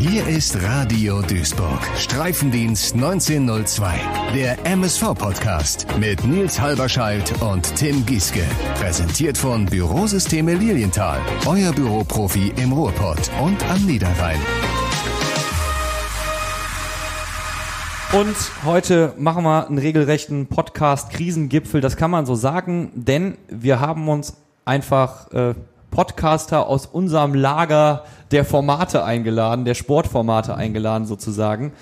Hier ist Radio Duisburg. Streifendienst 1902. Der MSV-Podcast mit Nils Halberscheidt und Tim Gieske. Präsentiert von Bürosysteme Lilienthal. Euer Büroprofi im Ruhrpott und am Niederrhein. Und heute machen wir einen regelrechten Podcast-Krisengipfel. Das kann man so sagen, denn wir haben uns einfach äh, Podcaster aus unserem Lager der Formate eingeladen, der Sportformate eingeladen sozusagen.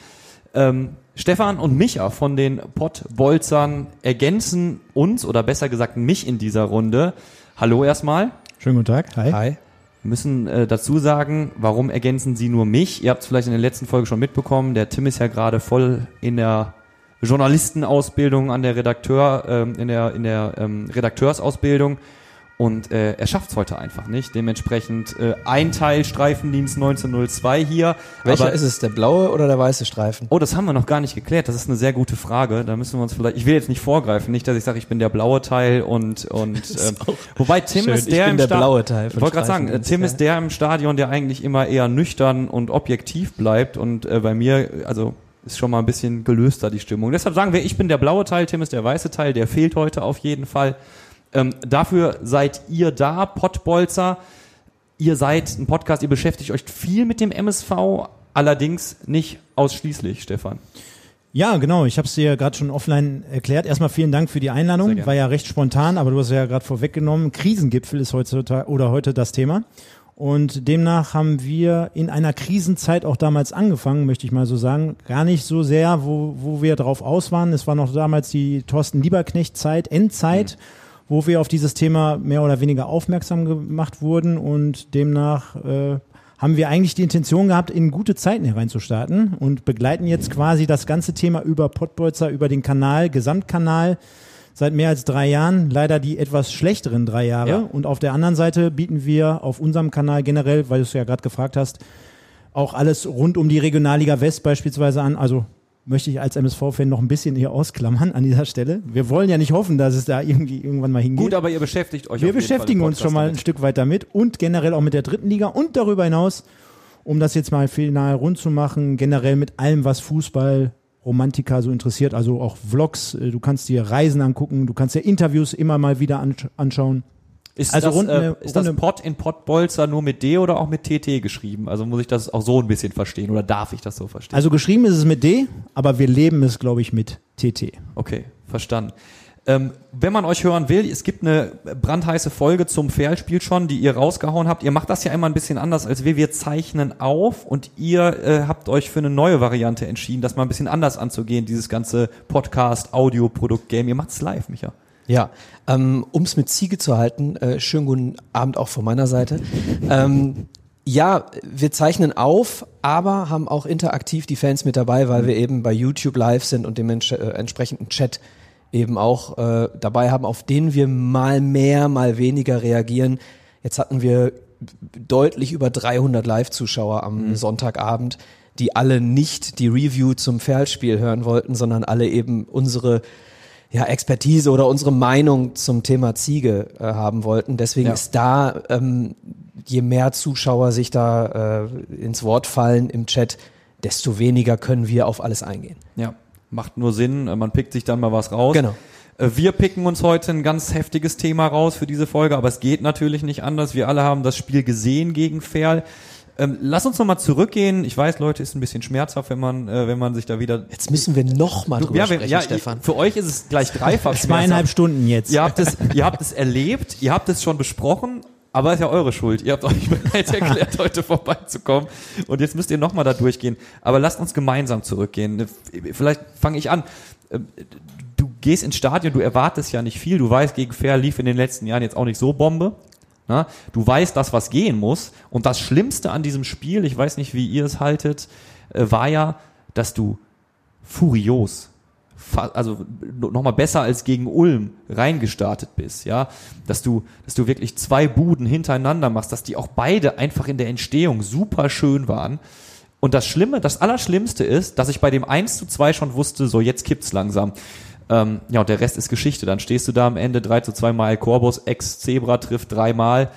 Ähm, Stefan und Micha von den Pottbolzern ergänzen uns oder besser gesagt mich in dieser Runde. Hallo erstmal. Schönen guten Tag. Hi. Hi. Wir müssen äh, dazu sagen, warum ergänzen Sie nur mich? Ihr habt es vielleicht in der letzten Folge schon mitbekommen. Der Tim ist ja gerade voll in der Journalistenausbildung an der Redakteur, ähm, in der, in der ähm, Redakteursausbildung und äh, er schafft es heute einfach nicht. Dementsprechend äh, ein Teil Streifendienst 1902 hier. Welcher aber, ist es, der blaue oder der weiße Streifen? Oh, das haben wir noch gar nicht geklärt. Das ist eine sehr gute Frage. Da müssen wir uns vielleicht. Ich will jetzt nicht vorgreifen, nicht, dass ich sage, ich bin der blaue Teil und und äh, wobei Tim schön. ist der ich im der blaue Teil. Ich wollte gerade sagen, äh, Tim ist der im Stadion, der eigentlich immer eher nüchtern und objektiv bleibt und äh, bei mir, also ist schon mal ein bisschen gelöster die Stimmung. Deshalb sagen wir, ich bin der blaue Teil, Tim ist der weiße Teil. Der fehlt heute auf jeden Fall. Ähm, dafür seid ihr da, Pottbolzer. Ihr seid ein Podcast, ihr beschäftigt euch viel mit dem MSV, allerdings nicht ausschließlich, Stefan. Ja, genau. Ich habe es dir gerade schon offline erklärt. Erstmal vielen Dank für die Einladung. War ja recht spontan, aber du hast ja gerade vorweggenommen. Krisengipfel ist heute oder heute das Thema. Und demnach haben wir in einer Krisenzeit auch damals angefangen, möchte ich mal so sagen. Gar nicht so sehr, wo, wo wir drauf aus waren. Es war noch damals die Thorsten Lieberknecht-Zeit, Endzeit. Mhm wo wir auf dieses Thema mehr oder weniger aufmerksam gemacht wurden und demnach äh, haben wir eigentlich die Intention gehabt, in gute Zeiten hereinzustarten und begleiten jetzt quasi das ganze Thema über Pottbolzer, über den Kanal, Gesamtkanal seit mehr als drei Jahren, leider die etwas schlechteren drei Jahre. Ja. Und auf der anderen Seite bieten wir auf unserem Kanal generell, weil du es ja gerade gefragt hast, auch alles rund um die Regionalliga West beispielsweise an, also möchte ich als MSV-Fan noch ein bisschen hier ausklammern an dieser Stelle. Wir wollen ja nicht hoffen, dass es da irgendwie irgendwann mal hingeht. Gut, aber ihr beschäftigt euch. Wir beschäftigen uns schon mal damit. ein Stück weit damit und generell auch mit der dritten Liga und darüber hinaus, um das jetzt mal final rund zu machen, generell mit allem, was Fußball, Romantika so interessiert, also auch Vlogs, äh, du kannst dir Reisen angucken, du kannst dir Interviews immer mal wieder anschauen. Ist also das, rund, äh, ist das Pot in Pottbolzer nur mit D oder auch mit TT geschrieben? Also muss ich das auch so ein bisschen verstehen oder darf ich das so verstehen? Also geschrieben ist es mit D, aber wir leben es, glaube ich, mit TT. Okay, verstanden. Ähm, wenn man euch hören will, es gibt eine brandheiße Folge zum Fairspiel schon, die ihr rausgehauen habt. Ihr macht das ja immer ein bisschen anders als wir. Wir zeichnen auf und ihr äh, habt euch für eine neue Variante entschieden, das mal ein bisschen anders anzugehen, dieses ganze Podcast, Audio-Produkt-Game. Ihr macht es live, Micha. Ja, ähm, um es mit Ziege zu halten, äh, schönen guten Abend auch von meiner Seite. Ähm, ja, wir zeichnen auf, aber haben auch interaktiv die Fans mit dabei, weil wir eben bei YouTube live sind und dem ents äh, entsprechenden Chat eben auch äh, dabei haben, auf den wir mal mehr, mal weniger reagieren. Jetzt hatten wir deutlich über 300 Live-Zuschauer am mhm. Sonntagabend, die alle nicht die Review zum Ferlspiel hören wollten, sondern alle eben unsere ja, Expertise oder unsere Meinung zum Thema Ziege äh, haben wollten. Deswegen ja. ist da, ähm, je mehr Zuschauer sich da äh, ins Wort fallen im Chat, desto weniger können wir auf alles eingehen. Ja, macht nur Sinn. Man pickt sich dann mal was raus. Genau. Äh, wir picken uns heute ein ganz heftiges Thema raus für diese Folge, aber es geht natürlich nicht anders. Wir alle haben das Spiel gesehen gegen Ferl. Ähm, lass uns nochmal zurückgehen. Ich weiß, Leute, ist ein bisschen schmerzhaft, wenn man, äh, wenn man sich da wieder. Jetzt müssen wir noch mal drüber ja, sprechen, ja, Stefan. Für euch ist es gleich dreifach Zweieinhalb Stunden jetzt. Ihr habt es, ihr habt es erlebt, ihr habt es schon besprochen. Aber ist ja eure Schuld. Ihr habt euch bereits erklärt, heute vorbeizukommen. Und jetzt müsst ihr nochmal da durchgehen. Aber lasst uns gemeinsam zurückgehen. Vielleicht fange ich an. Ähm, du gehst ins Stadion, du erwartest ja nicht viel. Du weißt, gegen Fair lief in den letzten Jahren jetzt auch nicht so Bombe. Na, du weißt das, was gehen muss. Und das Schlimmste an diesem Spiel, ich weiß nicht, wie ihr es haltet, äh, war ja, dass du furios, also nochmal besser als gegen Ulm reingestartet bist, ja, dass du, dass du wirklich zwei Buden hintereinander machst, dass die auch beide einfach in der Entstehung super schön waren. Und das Schlimme, das Allerschlimmste ist, dass ich bei dem 1 zu 2 schon wusste, so jetzt kippt's langsam. Ähm, ja, und der Rest ist Geschichte. Dann stehst du da am Ende 3 zu 2 Mal Corbus, Ex-Zebra trifft dreimal.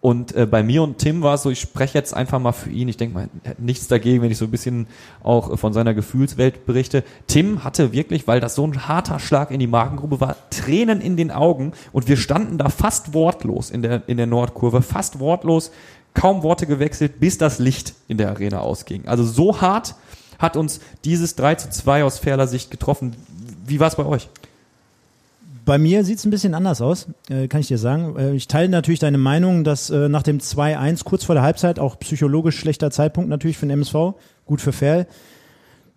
Und äh, bei mir und Tim war es so, ich spreche jetzt einfach mal für ihn. Ich denke mal, nichts dagegen, wenn ich so ein bisschen auch von seiner Gefühlswelt berichte. Tim hatte wirklich, weil das so ein harter Schlag in die Magengrube war, Tränen in den Augen und wir standen da fast wortlos in der, in der Nordkurve, fast wortlos, kaum Worte gewechselt, bis das Licht in der Arena ausging. Also so hart hat uns dieses 3 zu 2 aus Ferler Sicht getroffen. Wie war es bei euch? Bei mir sieht es ein bisschen anders aus, äh, kann ich dir sagen. Äh, ich teile natürlich deine Meinung, dass äh, nach dem 2-1 kurz vor der Halbzeit, auch psychologisch schlechter Zeitpunkt natürlich für den MSV, gut für Ferl,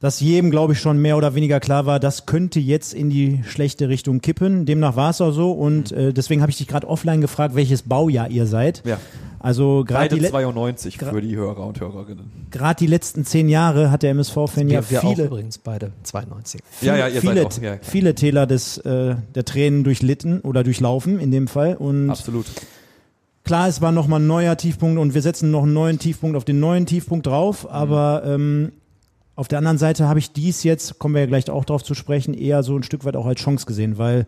dass jedem, glaube ich, schon mehr oder weniger klar war, das könnte jetzt in die schlechte Richtung kippen. Demnach war es auch so und äh, deswegen habe ich dich gerade offline gefragt, welches Baujahr ihr seid. Ja. Also gerade die, 92 für die Hörer und Hörerinnen. gerade die letzten zehn Jahre hat der MSV-Fan ja Wir, wir auch viele, übrigens beide 92. Ja, ja, ihr viele, seid auch, ja, viele Täler des, äh, der Tränen durchlitten oder durchlaufen in dem Fall. Und absolut. klar, es war nochmal ein neuer Tiefpunkt und wir setzen noch einen neuen Tiefpunkt auf den neuen Tiefpunkt drauf, aber ähm, auf der anderen Seite habe ich dies jetzt, kommen wir ja gleich auch drauf zu sprechen, eher so ein Stück weit auch als Chance gesehen, weil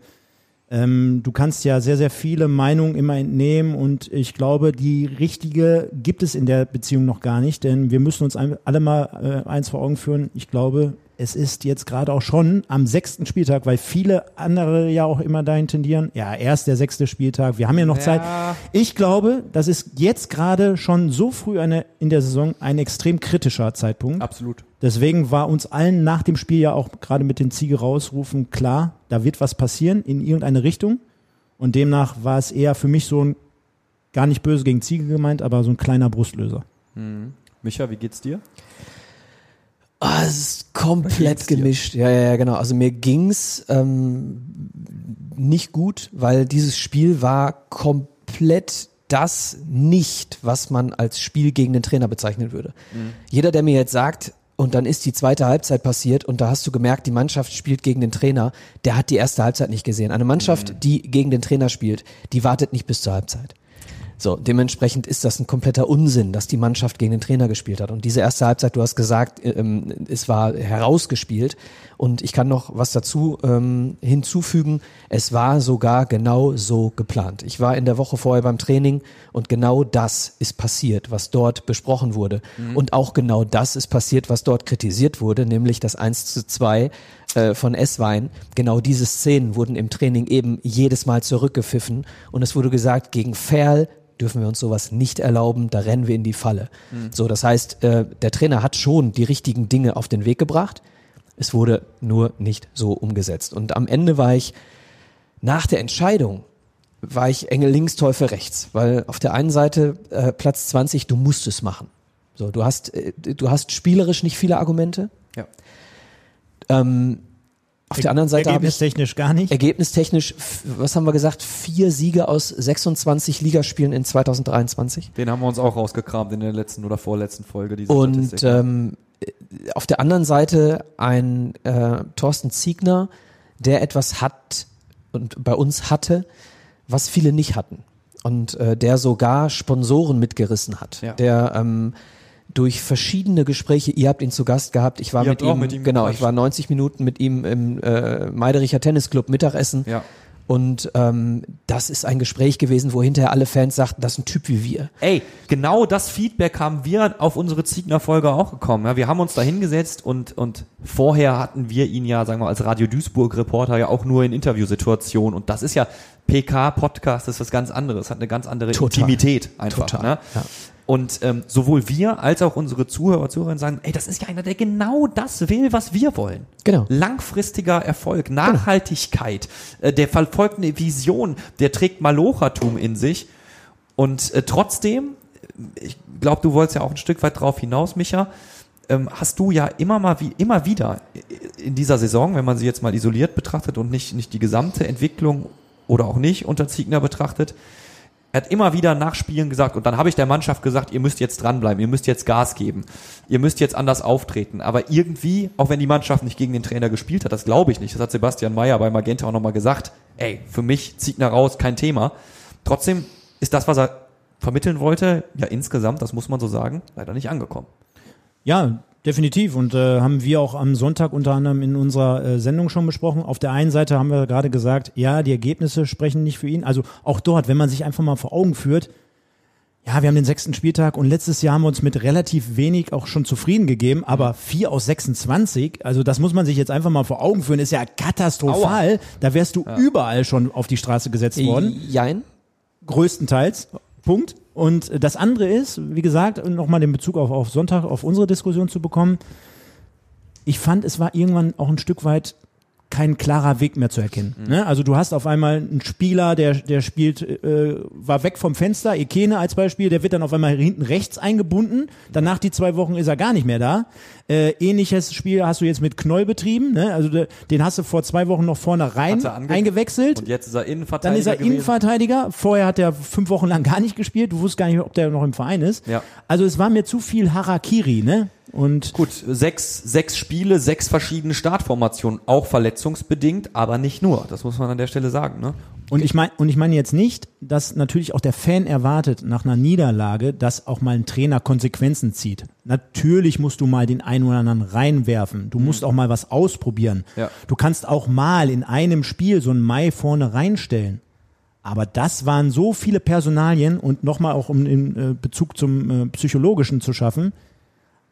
ähm, du kannst ja sehr, sehr viele Meinungen immer entnehmen und ich glaube, die richtige gibt es in der Beziehung noch gar nicht, denn wir müssen uns alle mal äh, eins vor Augen führen. Ich glaube, es ist jetzt gerade auch schon am sechsten Spieltag, weil viele andere ja auch immer dahin tendieren. Ja, erst der sechste Spieltag, wir haben ja noch Ja. Zeit. Ich glaube, das ist jetzt gerade schon so früh eine, in der Saison ein extrem kritischer Zeitpunkt. Absolut. Deswegen war uns allen nach dem Spiel ja auch gerade mit den Ziege rausrufen klar, da wird was passieren in irgendeine Richtung. Und demnach war es eher für mich so ein, gar nicht böse gegen Ziege gemeint, aber so ein kleiner Brustlöser. Micha, wie geht's dir? Ah, es ist komplett gemischt. Ja, ja, ja, genau. Also mir ging's ähm, nicht gut, weil dieses Spiel war komplett das nicht, was man als Spiel gegen den Trainer bezeichnen würde. Jeder, der mir jetzt sagt, und dann ist die zweite Halbzeit passiert und da hast du gemerkt, die Mannschaft spielt gegen den Trainer, der hat die erste Halbzeit nicht gesehen. Eine Mannschaft, die gegen den Trainer spielt, die wartet nicht bis zur Halbzeit. So, dementsprechend ist das ein kompletter Unsinn, dass die Mannschaft gegen den Trainer gespielt hat. Und diese erste Halbzeit, du hast gesagt, ähm, es war herausgespielt. Und ich kann noch was dazu ähm, hinzufügen. Es war sogar genau so geplant. Ich war in der Woche vorher beim Training und genau das ist passiert, was dort besprochen wurde. Und auch genau das ist passiert, was dort kritisiert wurde, nämlich das 1 zu 2 äh, von S-Wein. Genau diese Szenen wurden im Training eben jedes Mal zurückgepfiffen. Und es wurde gesagt, gegen Ferl dürfen wir uns sowas nicht erlauben, da rennen wir in die Falle. So, das heißt, äh, der Trainer hat schon die richtigen Dinge auf den Weg gebracht. Es wurde nur nicht so umgesetzt. Und am Ende war ich nach der Entscheidung war ich Engel links, Teufel rechts, weil auf der einen Seite äh, Platz 20, du musst es machen. So, du hast äh, du hast spielerisch nicht viele Argumente. Ja. Ähm, auf der anderen Seite habe ich Ergebnistechnisch gar nicht. ergebnistechnisch, was haben wir gesagt, vier Siege aus 26 Ligaspielen in 2023. Den haben wir uns auch rausgekramt in der letzten oder vorletzten Folge. Diese Und Statistik. ähm, auf der anderen Seite ein äh, Thorsten Ziegner, der etwas hat und bei uns hatte, was viele nicht hatten. Und äh, der sogar Sponsoren mitgerissen hat. Ja. Der ähm, durch verschiedene Gespräche, ihr habt ihn zu Gast gehabt, ich war mit ihm, mit ihm genau, ich war 90 Minuten mit ihm im äh, Meidericher Tennisclub Mittagessen. ja. Und ähm, das ist ein Gespräch gewesen, wo hinterher alle Fans sagten, das ist ein Typ wie wir. Ey, genau das Feedback haben wir auf unsere Ziegner-Folge auch gekommen. Ja, wir haben uns da hingesetzt und, und vorher hatten wir ihn ja, sagen wir, als Radio Duisburg-Reporter ja auch nur in Interviewsituationen. Und das ist ja PK-Podcast, das ist was ganz anderes, hat eine ganz andere Total. Intimität einfach. Total, Ne? ja. Und ähm, sowohl wir als auch unsere Zuhörer, Zuhörerinnen sagen, ey, das ist ja einer, der genau das will, was wir wollen. Genau. Langfristiger Erfolg, Nachhaltigkeit, äh, der verfolgt eine Vision, der trägt Malochertum in sich. Und äh, trotzdem, äh, ich glaube, du wolltest ja auch ein Stück weit drauf hinaus, Micha, ähm, hast du ja immer mal wie immer wieder in dieser Saison, wenn man sie jetzt mal isoliert betrachtet und nicht, nicht die gesamte Entwicklung oder auch nicht unter Ziegner betrachtet, er hat immer wieder nach Spielen gesagt, und dann habe ich der Mannschaft gesagt, ihr müsst jetzt dranbleiben, ihr müsst jetzt Gas geben, ihr müsst jetzt anders auftreten. Aber irgendwie, auch wenn die Mannschaft nicht gegen den Trainer gespielt hat, das glaube ich nicht, das hat Sebastian Mayer bei Magenta auch nochmal gesagt, ey, für mich Ziegner raus, kein Thema. Trotzdem ist das, was er vermitteln wollte, ja insgesamt, das muss man so sagen, leider nicht angekommen. Ja, definitiv. Und äh, haben wir auch am Sonntag unter anderem in unserer äh, Sendung schon besprochen. Auf der einen Seite haben wir gerade gesagt, ja, die Ergebnisse sprechen nicht für ihn. Also auch dort, wenn man sich einfach mal vor Augen führt, ja, wir haben den sechsten Spieltag und letztes Jahr haben wir uns mit relativ wenig auch schon zufrieden gegeben, aber vier aus 26, also das muss man sich jetzt einfach mal vor Augen führen, ist ja katastrophal. Da wärst du überall schon auf die Straße gesetzt worden. Jein. Größtenteils. Punkt. Und das andere ist, wie gesagt, nochmal den Bezug auf, auf Sonntag, auf unsere Diskussion zu bekommen. Ich fand, es war irgendwann auch ein Stück weit kein klarer Weg mehr zu erkennen. Mhm. Ne? Also du hast auf einmal einen Spieler, der, der spielt, äh, war weg vom Fenster, Ekene als Beispiel, der wird dann auf einmal hinten rechts eingebunden. Danach die zwei Wochen ist er gar nicht mehr da. Äh, ähnliches Spiel hast du jetzt mit Knoll betrieben. Ne? Also de, den hast du vor zwei Wochen noch vorne rein eingewechselt. Und jetzt ist er Dann Innenverteidiger ist er gewesen. Innenverteidiger. Vorher hat er fünf Wochen lang gar nicht gespielt. Du wusstest gar nicht, ob der noch im Verein ist. Ja. Also es war mir zu viel Harakiri, ne? Und Gut, sechs, sechs Spiele, sechs verschiedene Startformationen, auch verletzungsbedingt, aber nicht nur. Das muss man an der Stelle sagen. Ne? Und ich meine, und ich meine jetzt nicht, dass natürlich auch der Fan erwartet nach einer Niederlage, dass auch mal ein Trainer Konsequenzen zieht. Natürlich musst du mal den einen oder anderen reinwerfen. Du musst auch mal was ausprobieren. Ja. Du kannst auch mal in einem Spiel so einen Mai vorne reinstellen. Aber das waren so viele Personalien und nochmal auch um den äh, Bezug zum äh, Psychologischen zu schaffen.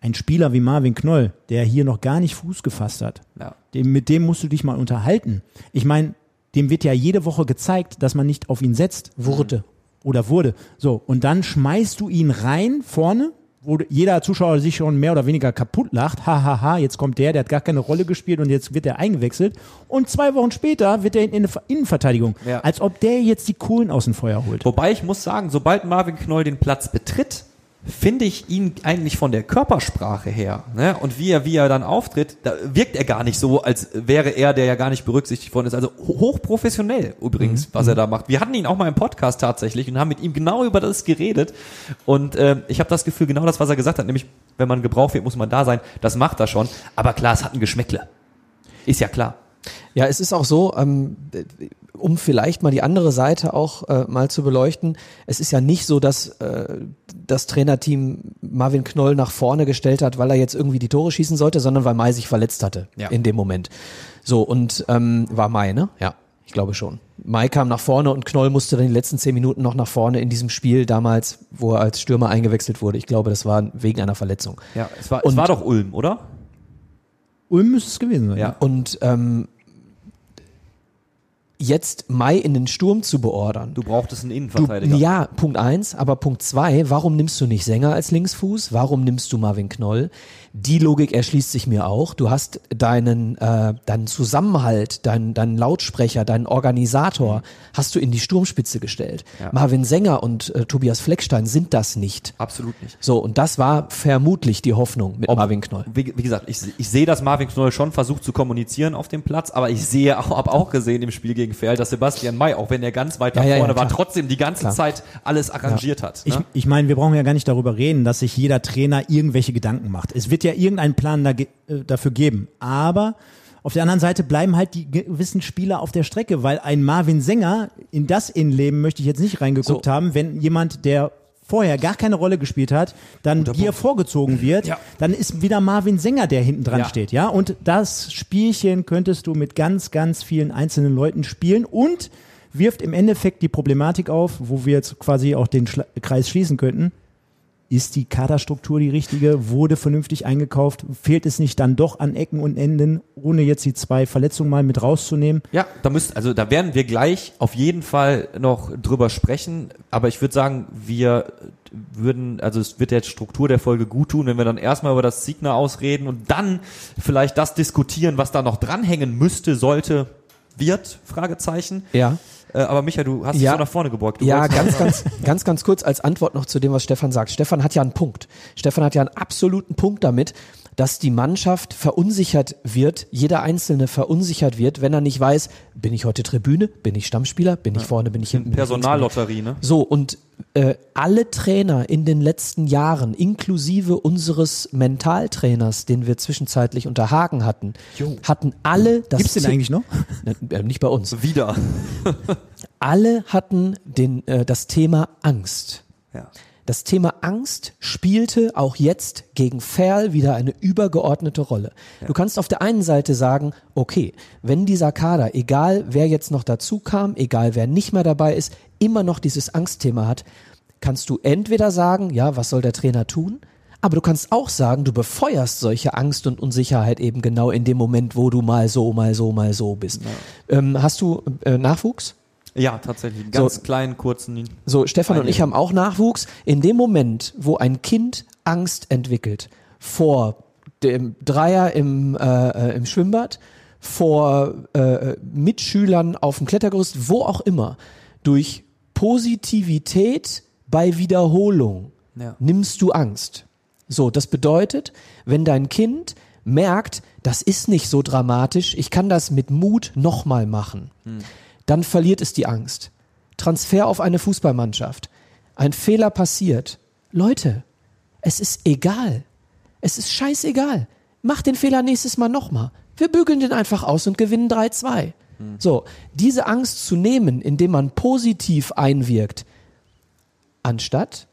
Ein Spieler wie Marvin Knoll, der hier noch gar nicht Fuß gefasst hat, Ja. dem, mit dem musst du dich mal unterhalten. Ich meine, dem wird ja jede Woche gezeigt, dass man nicht auf ihn setzt. Wurde. Oder wurde. So, und dann schmeißt du ihn rein vorne, wo jeder Zuschauer sich schon mehr oder weniger kaputt lacht. Hahaha, ha, ha, jetzt kommt der, der hat gar keine Rolle gespielt und jetzt wird er eingewechselt. Und zwei Wochen später wird er in eine Innenverteidigung. Ja. Als ob der jetzt die Kohlen aus dem Feuer holt. Wobei ich muss sagen, sobald Marvin Knoll den Platz betritt, finde ich ihn eigentlich von der Körpersprache her ne? und wie er, wie er dann auftritt, da wirkt er gar nicht so, als wäre er, der ja gar nicht berücksichtigt worden ist. Also ho- hochprofessionell übrigens, was er da macht. Wir hatten ihn auch mal im Podcast tatsächlich und haben mit ihm genau über das geredet. Und ähm, ich habe das Gefühl, genau das, was er gesagt hat, nämlich, wenn man gebraucht wird, muss man da sein. Das macht er schon. Aber klar, es hat ein Geschmäckle. Ist ja klar. Ja, es ist auch so, ähm, um vielleicht mal die andere Seite auch äh, mal zu beleuchten. Es ist ja nicht so, dass äh, das Trainerteam Marvin Knoll nach vorne gestellt hat, weil er jetzt irgendwie die Tore schießen sollte, sondern weil Mai sich verletzt hatte Ja. in dem Moment. So, und ähm, war Mai, ne? Ja, ich glaube schon. Mai kam nach vorne und Knoll musste dann die letzten zehn Minuten noch nach vorne in diesem Spiel damals, wo er als Stürmer eingewechselt wurde. Ich glaube, das war wegen einer Verletzung. Ja, es war, Und- es war doch Ulm, oder? Ulm müsste es gewesen sein. Ja. Und ähm, jetzt Mai in den Sturm zu beordern. Du brauchtest einen Du, Innenverteidiger. ja, Punkt eins, aber Punkt zwei, warum nimmst du nicht Sänger als Linksfuß? Warum nimmst du Marvin Knoll? Die Logik erschließt sich mir auch. Du hast deinen, äh, deinen Zusammenhalt, deinen, deinen Lautsprecher, deinen Organisator, hast du in die Sturmspitze gestellt. Ja. Marvin Sänger und äh, Tobias Fleckstein sind das nicht. Absolut nicht. So, und das war vermutlich die Hoffnung mit Ob- Marvin Knoll. Wie, wie gesagt, ich, ich sehe, dass Marvin Knoll schon versucht zu kommunizieren auf dem Platz, aber ich sehe auch, habe auch gesehen im Spiel gegen Ferl, dass Sebastian May, auch wenn er ganz weit nach Ja, ja, ja, vorne war, trotzdem die ganze Klar. Zeit alles arrangiert hat. Ich, Ne? ich meine, wir brauchen ja gar nicht darüber reden, dass sich jeder Trainer irgendwelche Gedanken macht. Es wird ja irgendeinen Plan da, äh, dafür geben. Aber auf der anderen Seite bleiben halt die gewissen Spieler auf der Strecke, weil ein Marvin Sänger in das Innenleben möchte ich jetzt nicht reingeguckt So. haben, wenn jemand, der vorher gar keine Rolle gespielt hat, dann hier vorgezogen wird, Ja. dann ist wieder Marvin Sänger, der hinten dran Ja. steht, ja. Und das Spielchen könntest du mit ganz, ganz vielen einzelnen Leuten spielen und wirft im Endeffekt die Problematik auf, wo wir jetzt quasi auch den Schla Kreis schließen könnten. Ist die Kaderstruktur die richtige? Wurde vernünftig eingekauft? Fehlt es nicht dann doch an Ecken und Enden, ohne jetzt die zwei Verletzungen mal mit rauszunehmen? Ja, da müssen, also da werden wir gleich auf jeden Fall noch drüber sprechen, aber ich würde sagen, wir würden, also es wird der Struktur der Folge gut tun, wenn wir dann erstmal über das Signer ausreden und dann vielleicht das diskutieren, was da noch dranhängen müsste, sollte, wird, Fragezeichen. Ja. Äh, aber Micha, du hast dich Ja. so nach vorne gebeugt. Du Ja, ganz, ganz, ganz, ganz kurz als Antwort noch zu dem, was Stefan sagt. Stefan hat ja einen Punkt. Stefan hat ja einen absoluten Punkt damit, dass die Mannschaft verunsichert wird, jeder Einzelne verunsichert wird, wenn er nicht weiß, bin ich heute Tribüne, bin ich Stammspieler, bin ich vorne, bin ich hinten. Personallotterie, ne? So, und äh, alle Trainer in den letzten Jahren, inklusive unseres Mentaltrainers, den wir zwischenzeitlich unter Hagen hatten, hatten alle das Gibt's den eigentlich noch? Äh, Nicht bei uns. Wieder. Alle hatten den, äh, das Thema Angst. Ja. Das Thema Angst spielte auch jetzt gegen Ferl wieder eine übergeordnete Rolle. Du kannst auf der einen Seite sagen, okay, wenn dieser Kader, egal wer jetzt noch dazu kam, egal wer nicht mehr dabei ist, immer noch dieses Angstthema hat, kannst du entweder sagen, ja, was soll der Trainer tun? Aber du kannst auch sagen, du befeuerst solche Angst und Unsicherheit eben genau in dem Moment, wo du mal so, mal so, mal so bist. Ja. Ähm, hast du äh, Nachwuchs? Ja, tatsächlich. Ganz so, kleinen, kurzen. So, Stefan und ich haben auch Nachwuchs. In dem Moment, wo ein Kind Angst entwickelt vor dem Dreier im, äh, äh im Schwimmbad, vor äh, Mitschülern auf dem Klettergerüst, wo auch immer, durch Positivität bei Wiederholung ja. nimmst du Angst. So, das bedeutet, wenn dein Kind merkt, das ist nicht so dramatisch, ich kann das mit Mut nochmal machen, hm. Dann verliert es die Angst. Transfer auf eine Fußballmannschaft. Ein Fehler passiert. Leute, es ist egal. Es ist scheißegal. Mach den Fehler nächstes Mal nochmal. Wir bügeln den einfach aus und gewinnen 3-2. Hm. So, diese Angst zu nehmen, indem man positiv einwirkt, anstatt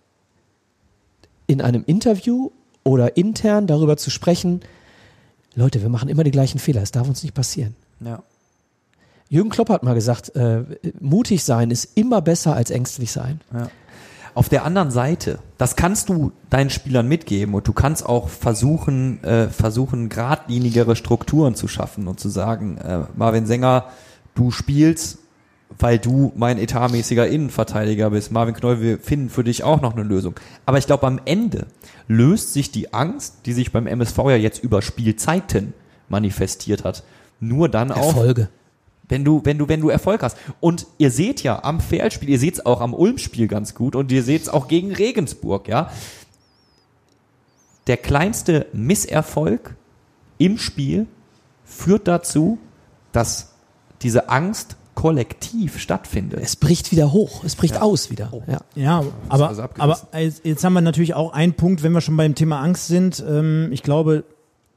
in einem Interview oder intern darüber zu sprechen, Leute, wir machen immer die gleichen Fehler, es darf uns nicht passieren. Ja. Jürgen Klopp hat mal gesagt, äh, mutig sein ist immer besser als ängstlich sein. Ja. Auf der anderen Seite, das kannst du deinen Spielern mitgeben und du kannst auch versuchen, äh, versuchen, geradlinigere Strukturen zu schaffen und zu sagen, äh, Marvin Sänger, du spielst weil du mein etatmäßiger Innenverteidiger bist. Marvin Knoll, wir finden für dich auch noch eine Lösung. Aber ich glaube, am Ende löst sich die Angst, die sich beim MSV ja jetzt über Spielzeiten manifestiert hat, nur dann. Erfolge. Wenn du, wenn du, wenn du Erfolg hast. Und ihr seht ja am Feldspiel, ihr seht es auch am Ulm-Spiel ganz gut und ihr seht es auch gegen Regensburg, ja. Der kleinste Misserfolg im Spiel führt dazu, dass diese Angst kollektiv stattfindet. Es bricht wieder hoch, es bricht ja. aus wieder. Oh. Ja, ja aber, also aber jetzt haben wir natürlich auch einen Punkt, wenn wir schon beim Thema Angst sind. Ähm, ich glaube,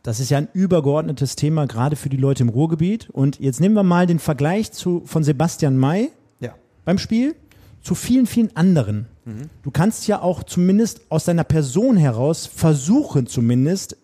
das ist ja ein übergeordnetes Thema, gerade für die Leute im Ruhrgebiet. Und jetzt nehmen wir mal den Vergleich zu, von Sebastian May ja. beim Spiel zu vielen, vielen anderen. Mhm. Du kannst ja auch zumindest aus deiner Person heraus versuchen, zumindest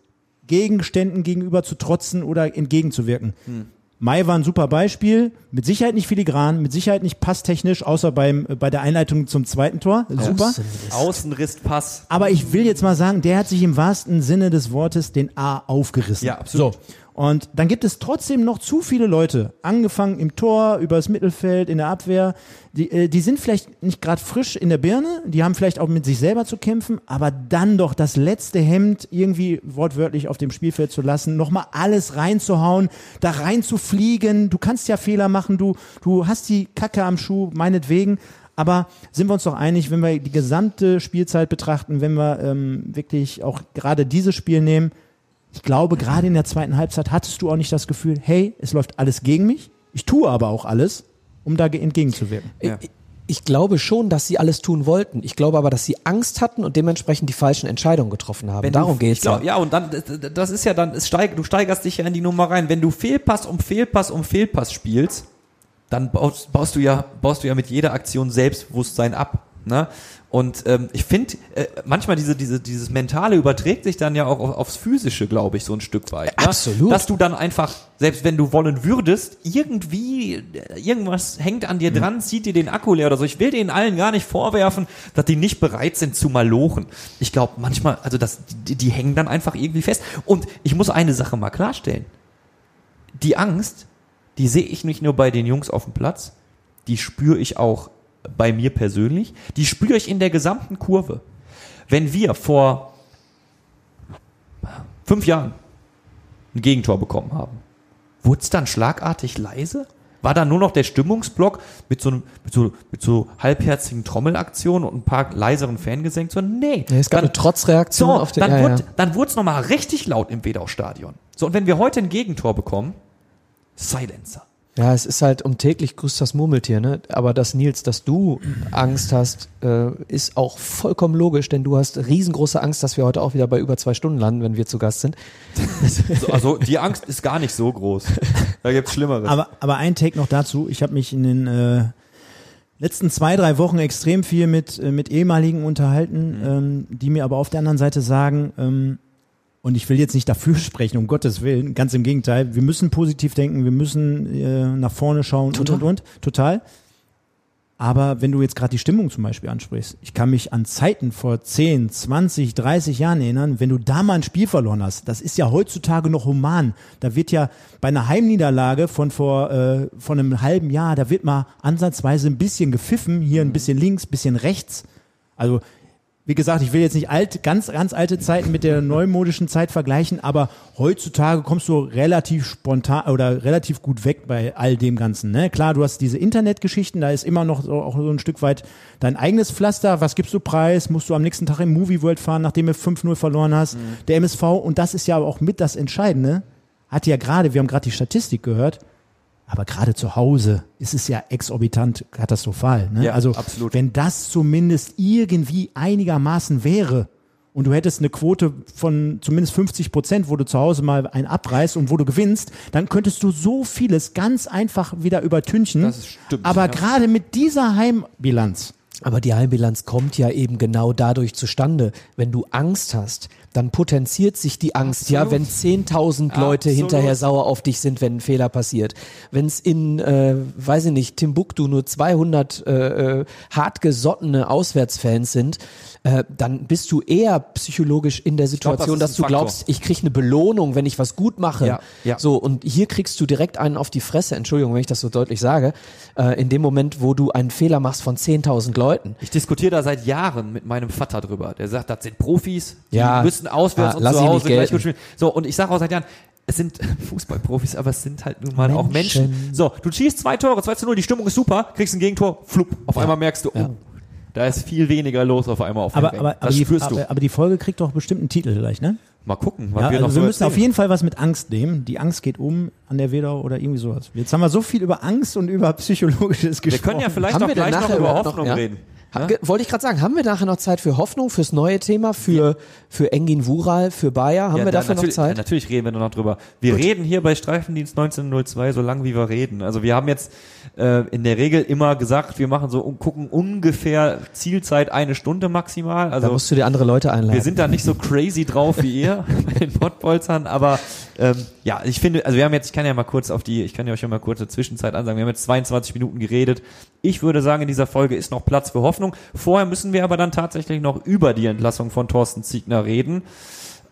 Gegenständen gegenüber zu trotzen oder entgegenzuwirken. Mhm. Mai war ein super Beispiel, mit Sicherheit nicht filigran, mit Sicherheit nicht passtechnisch, außer beim, äh, bei der Einleitung zum zweiten Tor. Super. Außenrisspass. Aber ich will jetzt mal sagen, der hat sich im wahrsten Sinne des Wortes den A aufgerissen. Ja, absolut. So. Und dann gibt es trotzdem noch zu viele Leute, angefangen im Tor, übers Mittelfeld, in der Abwehr, die, äh, die sind vielleicht nicht gerade frisch in der Birne, die haben vielleicht auch mit sich selber zu kämpfen, aber dann doch das letzte Hemd irgendwie wortwörtlich auf dem Spielfeld zu lassen, nochmal alles reinzuhauen, da reinzufliegen. Du kannst ja Fehler machen, du, du hast die Kacke am Schuh, meinetwegen. Aber sind wir uns doch einig, wenn wir die gesamte Spielzeit betrachten, wenn wir ähm, wirklich auch gerade dieses Spiel nehmen, ich glaube, gerade in der zweiten Halbzeit hattest du auch nicht das Gefühl, hey, es läuft alles gegen mich. Ich tue aber auch alles, um da entgegenzuwirken. Ja. Ich, ich glaube schon, dass sie alles tun wollten. Ich glaube aber, dass sie Angst hatten und dementsprechend die falschen Entscheidungen getroffen haben. Wenn Darum geht es ja. Ja, und dann, das ist ja dann, es steig, du steigerst dich ja in die Nummer rein. Wenn du Fehlpass um Fehlpass um Fehlpass spielst, dann baust, baust du ja, baust du ja mit jeder Aktion Selbstbewusstsein ab. Ne? Und ähm, ich finde, äh, manchmal diese, diese, dieses Mentale überträgt sich dann ja auch auf, aufs Physische, glaube ich, so ein Stück weit. Ne? Absolut. Dass du dann einfach, selbst wenn du wollen würdest, irgendwie, äh, irgendwas hängt an dir dran, mhm. zieht dir den Akku leer oder so. Ich will denen allen gar nicht vorwerfen, dass die nicht bereit sind zu malochen. Ich glaube, manchmal, also das, die, die hängen dann einfach irgendwie fest. Und ich muss eine Sache mal klarstellen. Die Angst, die sehe ich nicht nur bei den Jungs auf dem Platz, die spüre ich auch bei mir persönlich, die spüre ich in der gesamten Kurve. Wenn wir vor fünf Jahren ein Gegentor bekommen haben, wurde es dann schlagartig leise? War da nur noch der Stimmungsblock mit so, mit so, mit so halbherzigen Trommelaktionen und ein paar leiseren Fangesängen? So, nee. Ja, es gab dann, eine Trotzreaktion so, auf den, dann, ja, wurde, ja. dann wurde es nochmal richtig laut im Wedau-Stadion. So, und wenn wir heute ein Gegentor bekommen, Silencer. Ja, es ist halt um täglich grüßt das Murmeltier, ne? Aber dass Nils, dass du Angst hast, äh, ist auch vollkommen logisch, denn du hast riesengroße Angst, dass wir heute auch wieder bei über zwei Stunden landen, wenn wir zu Gast sind. also die Angst ist gar nicht so groß. Da gibt's Schlimmeres. Aber, aber ein Take noch dazu. Ich habe mich in den äh, letzten zwei, drei Wochen extrem viel mit, äh, mit ehemaligen unterhalten, mhm. ähm, die mir aber auf der anderen Seite sagen, ähm, und ich will jetzt nicht dafür sprechen, um Gottes Willen, ganz im Gegenteil. Wir müssen positiv denken, wir müssen äh, nach vorne schauen Total. und und und. Total. Aber wenn du jetzt gerade die Stimmung zum Beispiel ansprichst, ich kann mich an Zeiten vor 10, 20, 30 Jahren erinnern, wenn du da mal ein Spiel verloren hast, das ist ja heutzutage noch human. Da wird ja bei einer Heimniederlage von vor äh, von einem halben Jahr, da wird mal ansatzweise ein bisschen gepfiffen, hier ein bisschen links, bisschen rechts. Also wie gesagt, ich will jetzt nicht alt, ganz, ganz alte Zeiten mit der neumodischen Zeit vergleichen, aber heutzutage kommst du relativ spontan oder relativ gut weg bei all dem Ganzen. Ne? Klar, du hast diese Internetgeschichten, da ist immer noch so, auch so ein Stück weit dein eigenes Pflaster. Was gibst du preis? Musst du am nächsten Tag im Movie World fahren, nachdem du 5-0 verloren hast? Mhm. Der MSV, und das ist ja auch mit das Entscheidende, hat ja gerade, wir haben gerade die Statistik gehört, aber gerade zu Hause ist es ja exorbitant katastrophal. Ne? Ja, also absolut. wenn das zumindest irgendwie einigermaßen wäre und du hättest eine Quote von zumindest 50 Prozent, wo du zu Hause mal ein abreißt und wo du gewinnst, dann könntest du so vieles ganz einfach wieder übertünchen. Das stimmt, Aber ja. gerade mit dieser Heimbilanz, Aber die Heimbilanz kommt ja eben genau dadurch zustande. Wenn du Angst hast, dann potenziert sich die Angst, ja, wenn 10.000 Leute Absolut. hinterher sauer auf dich sind, wenn ein Fehler passiert. Wenn es in, äh, weiß ich nicht, Timbuktu nur 200 äh, äh, hartgesottene Auswärtsfans sind, äh, dann bist du eher psychologisch in der glaub, das Situation, dass du Faktor. glaubst, ich krieg eine Belohnung, wenn ich was gut mache. Ja, ja. So, und hier kriegst du direkt einen auf die Fresse, Entschuldigung, wenn ich das so deutlich sage, äh, in dem Moment, wo du einen Fehler machst von 10.000 Leuten. Ich diskutiere da seit Jahren mit meinem Vater drüber. Der sagt, das sind Profis, die Ja. müssen auswärts Ah, und zu Hause gleich gut spielen. So, und ich sage auch seit Jahren, es sind Fußballprofis, aber es sind halt nun mal auch Menschen. Menschen. So, du schießt zwei Tore, 2 zu 0, die Stimmung ist super, kriegst ein Gegentor, flupp, auf einmal merkst du, oh, da ist viel weniger los auf einmal auf dem aber, aber, aber, Das die, spürst du. aber, aber die Folge kriegt doch bestimmt einen Titel gleich, ne? Mal gucken, was Ja, wir noch also so wir müssen auf jeden Fall was mit Angst nehmen. Die Angst geht um an der Wedau oder irgendwie sowas. Jetzt haben wir so viel über Angst und über psychologisches Wir gesprochen. können ja vielleicht Haben auch wir gleich noch über Hoffnung noch, ja? reden. Ha, ge- Wollte ich gerade sagen, haben wir nachher noch Zeit für Hoffnung, fürs neue Thema, für, für Engin Wural, für Bayer? Haben Ja, wir da- dafür noch Zeit? Ja, natürlich reden wir noch drüber. Wir reden hier bei Streifendienst 1902 so lange wie wir reden. Also wir haben jetzt äh, in der Regel immer gesagt, wir machen so und gucken ungefähr Zielzeit eine Stunde maximal. da Also musst du dir andere Leute einladen. wir sind da nicht so crazy drauf wie ihr bei den Pottbolzern, aber ähm, ja, ich finde, also wir haben jetzt, ich kann ja mal kurz auf die, ich kann ja euch ja mal kurz eine Zwischenzeit ansagen, wir haben jetzt 22 Minuten geredet. Ich würde sagen, in dieser Folge ist noch Platz für Hoffnung. Vorher müssen wir aber dann tatsächlich noch über die Entlassung von Thorsten Ziegner reden.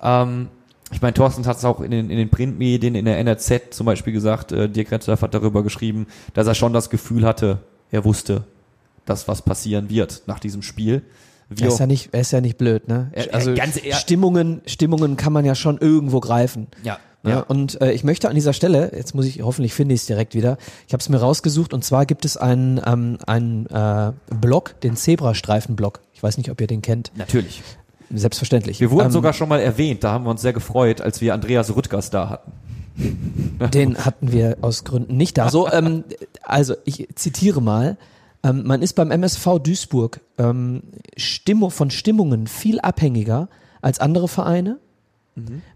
Ähm, ich meine, Thorsten hat es auch in den, in den Printmedien, in der NRZ zum Beispiel gesagt, äh, Dirk Retzlaff hat darüber geschrieben, dass er schon das Gefühl hatte, er wusste, dass was passieren wird nach diesem Spiel. Wie er ist ja nicht, er ist ja nicht blöd, ne? Er- Also ganz ehr- Stimmungen, Stimmungen kann man ja schon irgendwo greifen. ja, Ja, und äh, ich möchte an dieser Stelle, jetzt muss ich, hoffentlich finde ich es direkt wieder, ich habe es mir rausgesucht und zwar gibt es einen, ähm, einen äh, Blog, den Zebrastreifen-Blog. Ich weiß nicht, ob ihr den kennt. Natürlich. Selbstverständlich. Wir wurden Ähm, sogar schon mal erwähnt, da haben wir uns sehr gefreut, als wir Andreas Rüttgers da hatten. Den hatten wir aus Gründen nicht da. So, ähm, also ich zitiere mal. Ähm, man ist beim MSV Duisburg ähm, Stimmung, von Stimmungen viel abhängiger als andere Vereine,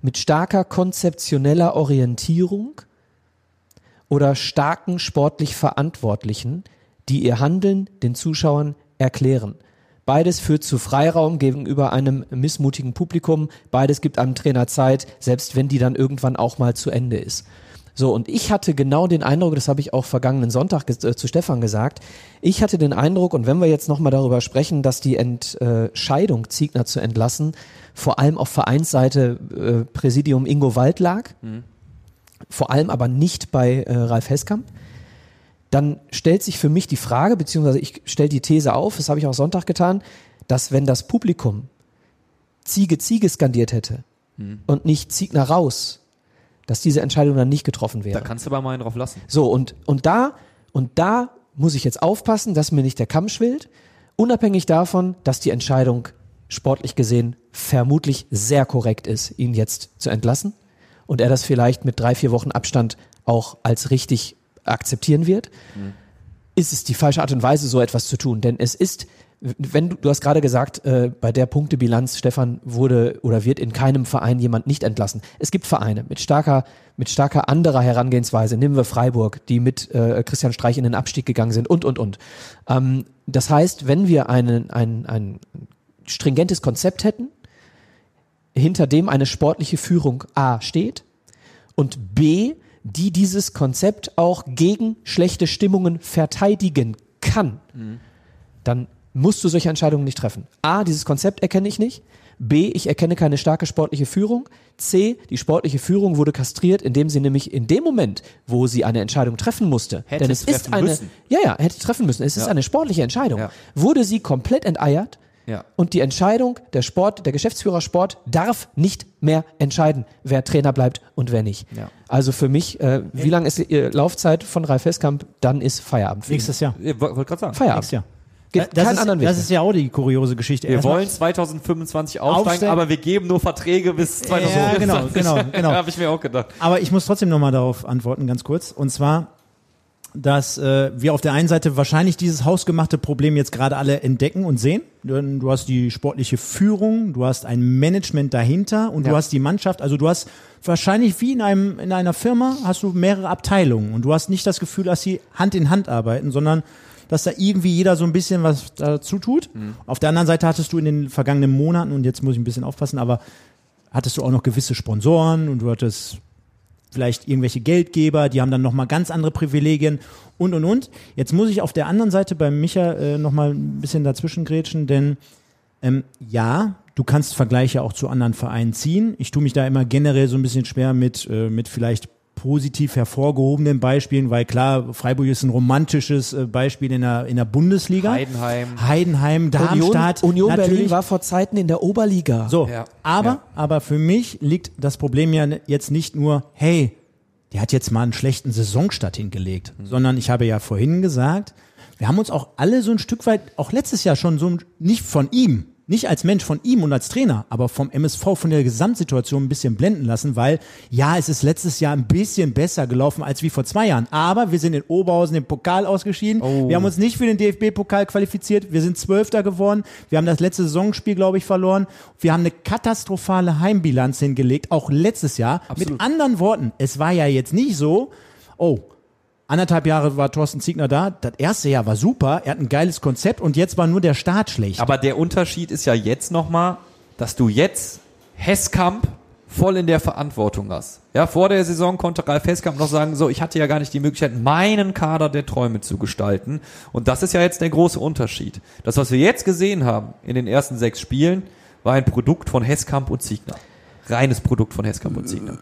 mit starker konzeptioneller Orientierung oder starken sportlich Verantwortlichen, die ihr Handeln den Zuschauern erklären. Beides führt zu Freiraum gegenüber einem missmutigen Publikum. Beides gibt einem Trainer Zeit, selbst wenn die dann irgendwann auch mal zu Ende ist. So, und ich hatte genau den Eindruck, das habe ich auch vergangenen Sonntag äh, zu Stefan gesagt, ich hatte den Eindruck, und wenn wir jetzt nochmal darüber sprechen, dass die Entscheidung, Ziegner zu entlassen, vor allem auf Vereinsseite äh, Präsidium Ingo Wald lag, vor allem aber nicht bei äh, Ralf Heskamp, dann stellt sich für mich die Frage, beziehungsweise ich stelle die These auf, das habe ich auch Sonntag getan, dass wenn das Publikum Ziege, Ziege skandiert hätte und nicht Ziegner raus, dass diese Entscheidung dann nicht getroffen wäre. Da kannst du aber mal einen drauf lassen. So, und, und da, und da muss ich jetzt aufpassen, dass mir nicht der Kamm schwillt, unabhängig davon, dass die Entscheidung sportlich gesehen vermutlich sehr korrekt ist, ihn jetzt zu entlassen und er das vielleicht mit drei, vier Wochen Abstand auch als richtig akzeptieren wird, ist es die falsche Art und Weise, so etwas zu tun. Denn es ist, wenn du, du hast gerade gesagt, äh, bei der Punktebilanz, Stefan, wurde oder wird in keinem Verein jemand nicht entlassen. Es gibt Vereine mit starker, mit starker anderer Herangehensweise. Nehmen wir Freiburg, die mit äh, Christian Streich in den Abstieg gegangen sind und, und, und. Ähm, das heißt, wenn wir einen, ein, ein stringentes Konzept hätten, hinter dem eine sportliche Führung A steht und B, die dieses Konzept auch gegen schlechte Stimmungen verteidigen kann, dann musst du solche Entscheidungen nicht treffen. A, dieses Konzept erkenne ich nicht. B, ich erkenne keine starke sportliche Führung. C, die sportliche Führung wurde kastriert, indem sie nämlich in dem Moment, wo sie eine Entscheidung treffen musste, Hätte denn es ist treffen eine, müssen. ja, ja, hätte treffen müssen, es ist Ja. eine sportliche Entscheidung, Ja. wurde sie komplett enteiert Ja. und die Entscheidung, der Sport, der Geschäftsführer Sport darf nicht mehr entscheiden, wer Trainer bleibt und wer nicht. Ja. Also für mich, äh, wie lang ist die Laufzeit von Ralf Heskamp? Dann ist Feierabend. für. Nächstes Jahr. Ich wollte gerade sagen. Feierabend. Nächstes Jahr. Gibt das keinen ist, anderen Weg Das ist ja auch die kuriose Geschichte. Wir Erstmal- wollen 2025 aufsteigen, Aufsteigen. aber wir geben nur Verträge bis 2025. genau, genau, genau. Habe ich mir auch gedacht. Aber ich muss trotzdem nochmal darauf antworten, ganz kurz. Und zwar, dass äh, wir auf der einen Seite wahrscheinlich dieses hausgemachte Problem jetzt gerade alle entdecken und sehen. Du, du hast die sportliche Führung, du hast ein Management dahinter und du Ja. hast die Mannschaft. Also du hast wahrscheinlich wie in einem in einer Firma hast du mehrere Abteilungen und du hast nicht das Gefühl, dass sie Hand in Hand arbeiten, sondern dass da irgendwie jeder so ein bisschen was dazu tut. Auf der anderen Seite hattest du in den vergangenen Monaten und jetzt muss ich ein bisschen aufpassen, aber hattest du auch noch gewisse Sponsoren und du hattest vielleicht irgendwelche Geldgeber, die haben dann nochmal ganz andere Privilegien und und und. Jetzt muss ich auf der anderen Seite bei Micha äh, nochmal ein bisschen dazwischen grätschen, denn ähm, ja, du kannst Vergleiche auch zu anderen Vereinen ziehen. Ich tue mich da immer generell so ein bisschen schwer mit, äh, mit vielleicht positiv hervorgehobenen Beispielen, weil klar, Freiburg ist ein romantisches äh, Beispiel in der, in der Bundesliga. Heidenheim. Heidenheim, Darmstadt. Union, Union. Berlin war vor Zeiten in der Oberliga. So, Ja. aber, Ja. aber für mich liegt das Problem ja jetzt nicht nur, hey, der hat jetzt mal einen schlechten Saisonstart hingelegt, Mhm. sondern ich habe ja vorhin gesagt, wir haben uns auch alle so ein Stück weit, auch letztes Jahr schon so, ein- nicht von ihm, nicht als Mensch von ihm und als Trainer, aber vom MSV, von der Gesamtsituation ein bisschen blenden lassen, weil ja, es ist letztes Jahr ein bisschen besser gelaufen als wie vor zwei Jahren. Aber wir sind in Oberhausen im Pokal ausgeschieden. Oh. Wir haben uns nicht für den DFB-Pokal qualifiziert. Wir sind Zwölfter geworden. Wir haben das letzte Saisonspiel, glaube ich, verloren. Wir haben eine katastrophale Heimbilanz hingelegt, auch letztes Jahr. Absolut. Mit anderen Worten, es war ja jetzt nicht so, oh, anderthalb Jahre war Thorsten Ziegner da. Das erste Jahr war super. Er hat ein geiles Konzept und jetzt war nur der Start schlecht. Aber der Unterschied ist ja jetzt nochmal, dass du jetzt Hesskamp voll in der Verantwortung hast. Ja, vor der Saison konnte Ralf Hesskamp noch sagen, so, ich hatte ja gar nicht die Möglichkeit, meinen Kader der Träume zu gestalten. Und das ist ja jetzt der große Unterschied. Das, was wir jetzt gesehen haben in den ersten sechs Spielen, war ein Produkt von Hesskamp und Ziegner. Reines Produkt von Hesskamp und Ziegner.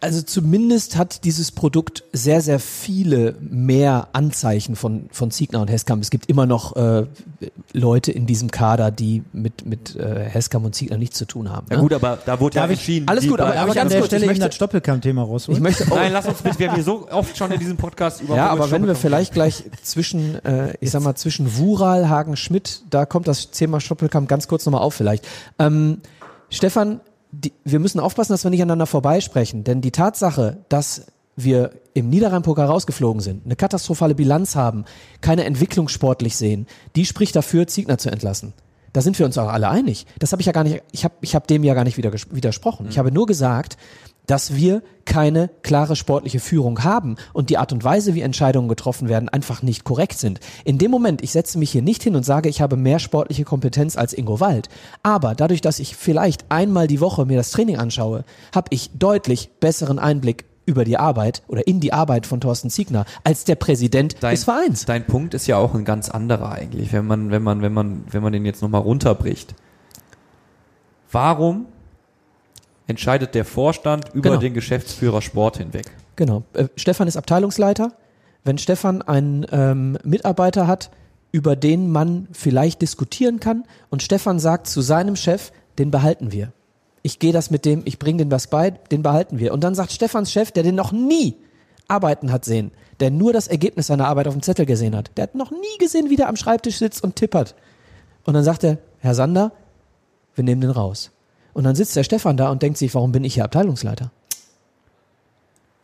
Also zumindest hat dieses Produkt sehr, sehr viele mehr Anzeichen von, von Ziegner und Heskamp. Es gibt immer noch äh, Leute in diesem Kader, die mit, mit äh, Heskamp und Ziegner nichts zu tun haben. Ja ne? gut, aber da wurde ja Darf ich- entschieden. alles gut, aber- Darf aber ich an der Stelle ich möchte- das Doppelkamp-Thema rausholen? Ich möchte, oh, Nein, lass uns mit, wir haben hier so oft schon in diesem Podcast über ja, aber wenn wir vielleicht gleich zwischen, äh, ich sag mal, zwischen Wural, Hagen, Schmidt, da kommt das Thema Stoppelkamp ganz kurz nochmal auf vielleicht. Ähm, Stefan, die, wir müssen aufpassen, dass wir nicht aneinander vorbeisprechen, denn die Tatsache, dass wir im Niederrhein-Pokal rausgeflogen sind, eine katastrophale Bilanz haben, keine Entwicklung sportlich sehen, die spricht dafür, Ziegner zu entlassen. Da sind wir uns auch alle einig. Das habe ich ja gar nicht, ich habe ich hab dem ja gar nicht widersprochen. Ich habe nur gesagt, dass wir keine klare sportliche Führung haben und die Art und Weise, wie Entscheidungen getroffen werden, einfach nicht korrekt sind. In dem Moment, ich setze mich hier nicht hin und sage, ich habe mehr sportliche Kompetenz als Ingo Wald. Aber dadurch, dass ich vielleicht einmal die Woche mir das Training anschaue, habe ich deutlich besseren Einblick über die Arbeit oder in die Arbeit von Thorsten Ziegner als der Präsident dein, des Vereins. Dein Punkt ist ja auch ein ganz anderer eigentlich, wenn man, wenn man, wenn man, wenn man den jetzt nochmal runterbricht. Warum entscheidet der Vorstand über Genau. den Geschäftsführer Sport hinweg? Genau. Äh, Stefan ist Abteilungsleiter. Wenn Stefan einen ähm, Mitarbeiter hat, über den man vielleicht diskutieren kann und Stefan sagt zu seinem Chef, den behalten wir. Ich gehe das mit dem, ich bringe den was bei, den behalten wir. Und dann sagt Stefans Chef, der den noch nie arbeiten hat sehen, der nur das Ergebnis seiner Arbeit auf dem Zettel gesehen hat, der hat noch nie gesehen, wie der am Schreibtisch sitzt und tippert. Und dann sagt er, Herr Sander, wir nehmen den raus. Und dann sitzt der Stefan da und denkt sich, warum bin ich hier Abteilungsleiter?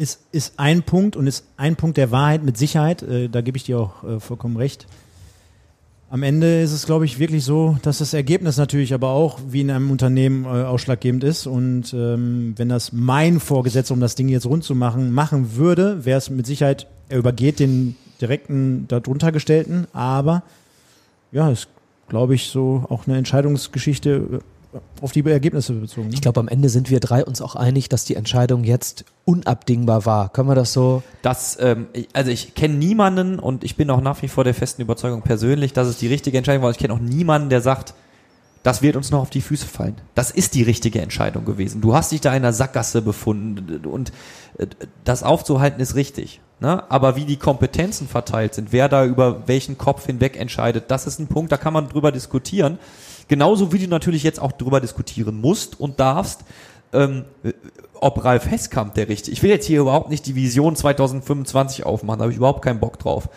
ist, ist ein Punkt und ist ein Punkt der Wahrheit mit Sicherheit. Äh, da gebe ich dir auch äh, vollkommen recht. Am Ende ist es, glaube ich, wirklich so, dass das Ergebnis natürlich aber auch wie in einem Unternehmen äh, ausschlaggebend ist. Und ähm, wenn das mein Vorgesetzter, um das Ding jetzt rund zu machen, machen würde, wäre es mit Sicherheit, er übergeht den direkten darunter gestellten. Aber ja, ist, glaube ich, so auch eine Entscheidungsgeschichte. Auf die Ergebnisse bezogen. Ne? Ich glaube, am Ende sind wir drei uns auch einig, dass die Entscheidung jetzt unabdingbar war. Können wir das so? Das, ähm, also ich kenne niemanden und ich bin auch nach wie vor der festen Überzeugung persönlich, dass es die richtige Entscheidung war. Ich kenne auch niemanden, der sagt, das wird uns noch auf die Füße fallen. Das ist die richtige Entscheidung gewesen. Du hast dich da in einer Sackgasse befunden und äh, das aufzuhalten ist richtig. Ne? Aber wie die Kompetenzen verteilt sind, wer da über welchen Kopf hinweg entscheidet, das ist ein Punkt, da kann man drüber diskutieren. Genauso wie du natürlich jetzt auch drüber diskutieren musst und darfst, ähm, ob Ralf Hesskamp der richtige. Ich will jetzt hier überhaupt nicht die Vision 2025 aufmachen, da habe ich überhaupt keinen Bock drauf.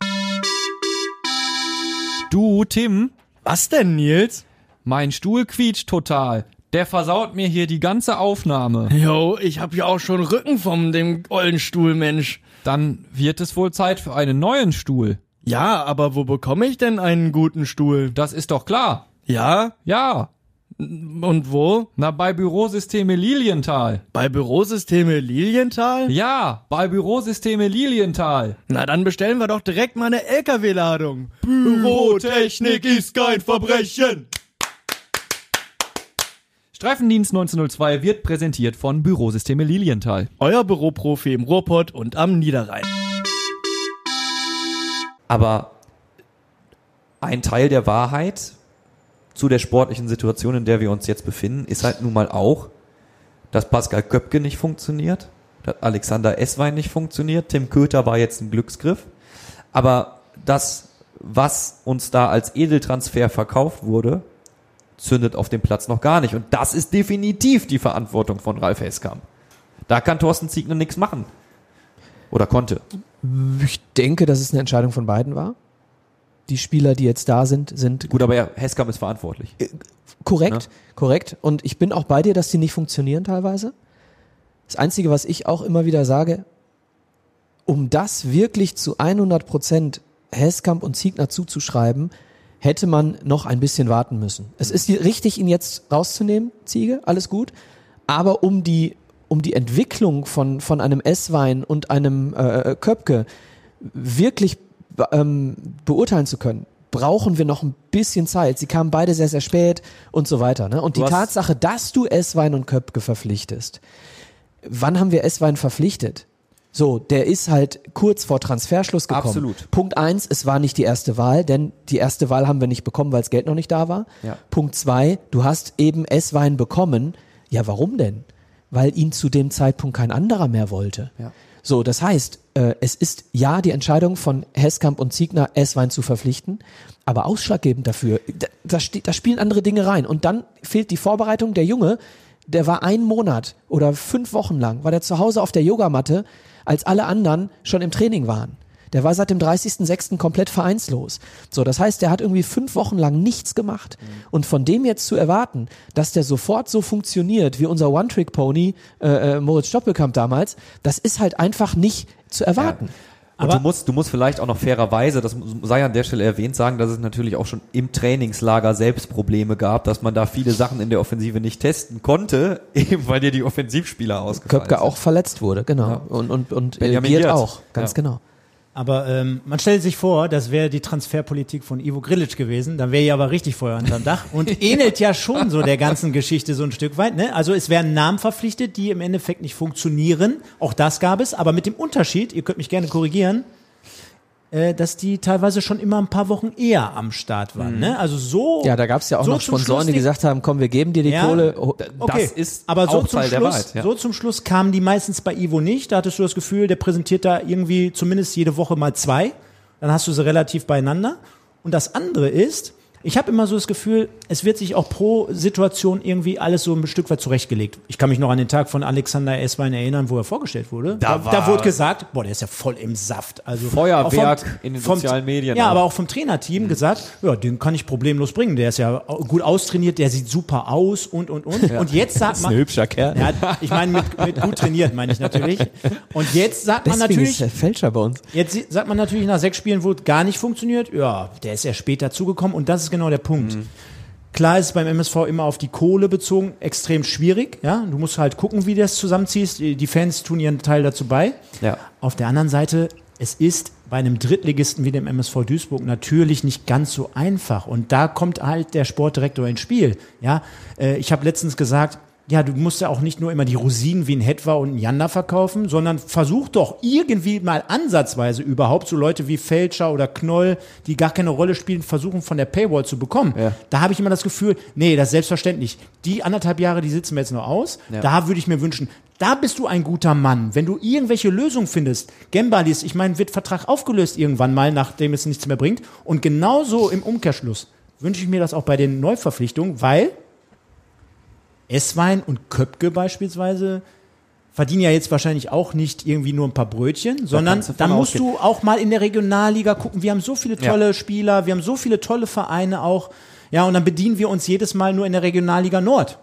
Du, Tim, Was denn, Nils? mein Stuhl quietscht total. Der versaut mir hier die ganze Aufnahme. Jo, ich hab ja auch schon Rücken vom dem ollen Stuhl, Mensch. Dann wird es wohl Zeit für einen neuen Stuhl. Ja, aber wo bekomme ich denn einen guten Stuhl? Das ist doch klar. Ja? Ja. Und wo? Na, bei Bürosysteme Lilienthal. Bei Bürosysteme Lilienthal? Ja, bei Bürosysteme Lilienthal. Na, dann bestellen wir doch direkt mal eine LKW-Ladung. Bürotechnik ist kein Verbrechen. Streifendienst 1902 wird präsentiert von Bürosysteme Lilienthal. Euer Büroprofi im Ruhrpott und am Niederrhein. Aber ein Teil der Wahrheit zu der sportlichen Situation, in der wir uns jetzt befinden, ist halt nun mal auch, dass Pascal Köpke nicht funktioniert, dass Alexander Esswein nicht funktioniert, Tim Köter war jetzt ein Glücksgriff, aber das, was uns da als Edeltransfer verkauft wurde, zündet auf dem Platz noch gar nicht. Und das ist definitiv die Verantwortung von Ralf Heskamp. Da kann Thorsten Ziegner nichts machen. Oder konnte. Ich denke, dass es eine Entscheidung von beiden war. Die Spieler, die jetzt da sind, sind Gut, aber ja, Heskamp ist verantwortlich. korrekt, Ja. korrekt. Und ich bin auch bei dir, dass die nicht funktionieren teilweise. Das Einzige, was ich auch immer wieder sage, um das wirklich zu 100 Prozent Heskamp und Ziegner zuzuschreiben, hätte man noch ein bisschen warten müssen. Es ist richtig, ihn jetzt rauszunehmen, Ziege, alles gut. Aber um die, um die Entwicklung von, von einem Esswein und einem äh, Köpke wirklich be- ähm, beurteilen zu können, brauchen wir noch ein bisschen Zeit. Sie kamen beide sehr, sehr spät und so weiter. Ne? Und die hast- Tatsache, dass du Esswein und Köpke verpflichtest, wann haben wir Esswein verpflichtet? So, der ist halt kurz vor Transferschluss gekommen. Absolut. Punkt eins, es war nicht die erste Wahl, denn die erste Wahl haben wir nicht bekommen, weil das Geld noch nicht da war. Ja. Punkt zwei, du hast eben Esswein bekommen. Ja, warum denn? Weil ihn zu dem Zeitpunkt kein anderer mehr wollte. Ja. So, das heißt, äh, es ist ja die Entscheidung von Heskamp und Ziegner, Esswein zu verpflichten, aber ausschlaggebend dafür, da, da, da spielen andere Dinge rein. Und dann fehlt die Vorbereitung. Der Junge, der war einen Monat oder fünf Wochen lang, war der zu Hause auf der Yogamatte, als alle anderen schon im Training waren. Der war seit dem 30.06. komplett vereinslos. So, das heißt, der hat irgendwie fünf Wochen lang nichts gemacht. Und von dem jetzt zu erwarten, dass der sofort so funktioniert wie unser One-Trick-Pony äh, äh, Moritz Stoppelkamp damals, das ist halt einfach nicht zu erwarten. Und Aber- du musst, du musst vielleicht auch noch fairerweise, das sei an der Stelle erwähnt, sagen, dass es natürlich auch schon im Trainingslager selbst Probleme gab, dass man da viele Sachen in der Offensive nicht testen konnte, eben weil dir die Offensivspieler ausgefallen Köpke sind. auch verletzt wurde, genau. Ja. Und, und, und äh, Benjamin Giert. auch, ganz Ja. genau. Aber ähm, man stellt sich vor, das wäre die Transferpolitik von Ivo Grilic gewesen, dann wäre ja aber richtig Feuer unterm Dach und ähnelt ja schon so der ganzen Geschichte so ein Stück weit. Ne? Also es werden Namen verpflichtet, die im Endeffekt nicht funktionieren. Auch das gab es, aber mit dem Unterschied, ihr könnt mich gerne korrigieren, äh, dass die teilweise schon immer ein paar Wochen eher am Start waren. Ne? Also so. Ja, da gab es ja auch so noch Sponsoren, die gesagt haben, komm, wir geben dir die Ja. Kohle. Oh, Okay, Das ist aber so zum Teil Schluss, Wahrheit, ja. so zum Schluss kamen die meistens bei Ivo nicht. Da hattest du das Gefühl, der präsentiert da irgendwie zumindest jede Woche mal zwei. Dann hast du sie relativ beieinander. Und das andere ist, ich habe immer so das Gefühl, es wird sich auch pro Situation irgendwie alles so ein Stück weit zurechtgelegt. Ich kann mich noch an den Tag von Alexander Esswein erinnern, wo er vorgestellt wurde. Da da, war- wurde gesagt, boah, der ist ja voll im Saft. Also Feuerwerk vom- in den vom- sozialen Medien Ja, auch. aber auch vom Trainerteam gesagt, ja, den kann ich problemlos bringen. Der ist ja gut austrainiert, der sieht super aus und und und. Und jetzt sagt man, hübscher Kerl. ja, ich meine mit, mit gut trainiert, meine ich natürlich. Und jetzt sagt man Deswegen ist natürlich, der Fälscher bei uns. jetzt sagt man natürlich nach sechs Spielen, wo es gar nicht funktioniert, ja, der ist ja später zugekommen und das ist genau der Punkt. Klar ist es beim MSV immer auf die Kohle bezogen extrem schwierig, ja. Du musst halt gucken, wie du das zusammenziehst. Die die Fans tun ihren Teil dazu bei. Ja. Auf der anderen Seite, es ist bei einem Drittligisten wie dem MSV Duisburg natürlich nicht ganz so einfach. Und da kommt halt der Sportdirektor ins Spiel. Ja, äh, ich habe letztens gesagt, ja, du musst ja auch nicht nur immer die Rosinen wie ein Hetwa und ein Janda verkaufen, sondern versuch doch irgendwie mal ansatzweise überhaupt so Leute wie Felscher oder Knoll, die gar keine Rolle spielen, versuchen von der Paywall zu bekommen. Ja. Da habe ich immer das Gefühl, nee, das ist selbstverständlich. Die anderthalb Jahre, die sitzen wir jetzt noch aus. Ja. Da würde ich mir wünschen, da bist du ein guter Mann. Wenn du irgendwelche Lösungen findest, Gembalis, ich meine, wird Vertrag aufgelöst irgendwann mal, nachdem es nichts mehr bringt. Und genauso im Umkehrschluss wünsche ich mir das auch bei den Neuverpflichtungen, weil Esswein und Köpke beispielsweise verdienen ja jetzt wahrscheinlich auch nicht irgendwie nur ein paar Brötchen, sondern von dann musst ausgehen. du auch mal in der Regionalliga gucken. Wir haben so viele Ja. tolle Spieler, wir haben so viele tolle Vereine auch. Ja, und dann bedienen wir uns jedes Mal nur in der Regionalliga Nord.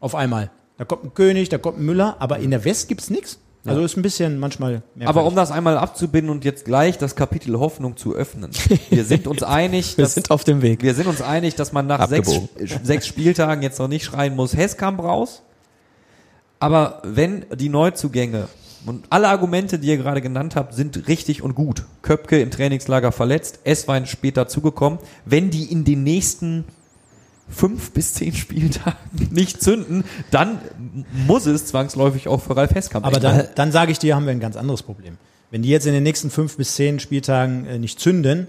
Auf einmal. Da kommt ein König, da kommt ein Müller, aber in der West gibt's nichts. Also ist ein bisschen manchmal. Aber um das einmal abzubinden und jetzt gleich das Kapitel Hoffnung zu öffnen. Wir sind uns einig, Wir dass, sind auf dem Weg. wir sind uns einig, dass man nach sechs, Abgebogen. sechs Spieltagen jetzt noch nicht schreien muss, Hesskamp raus. Aber wenn die Neuzugänge und alle Argumente, die ihr gerade genannt habt, sind richtig und gut. Köpke im Trainingslager verletzt, Esswein später zugekommen. Wenn die in den nächsten fünf bis zehn Spieltagen nicht zünden, dann muss es zwangsläufig auch für Ralf Hesskamp Aber dann, dann sage ich dir, haben wir ein ganz anderes Problem. Wenn die jetzt in den nächsten fünf bis zehn Spieltagen äh, nicht zünden,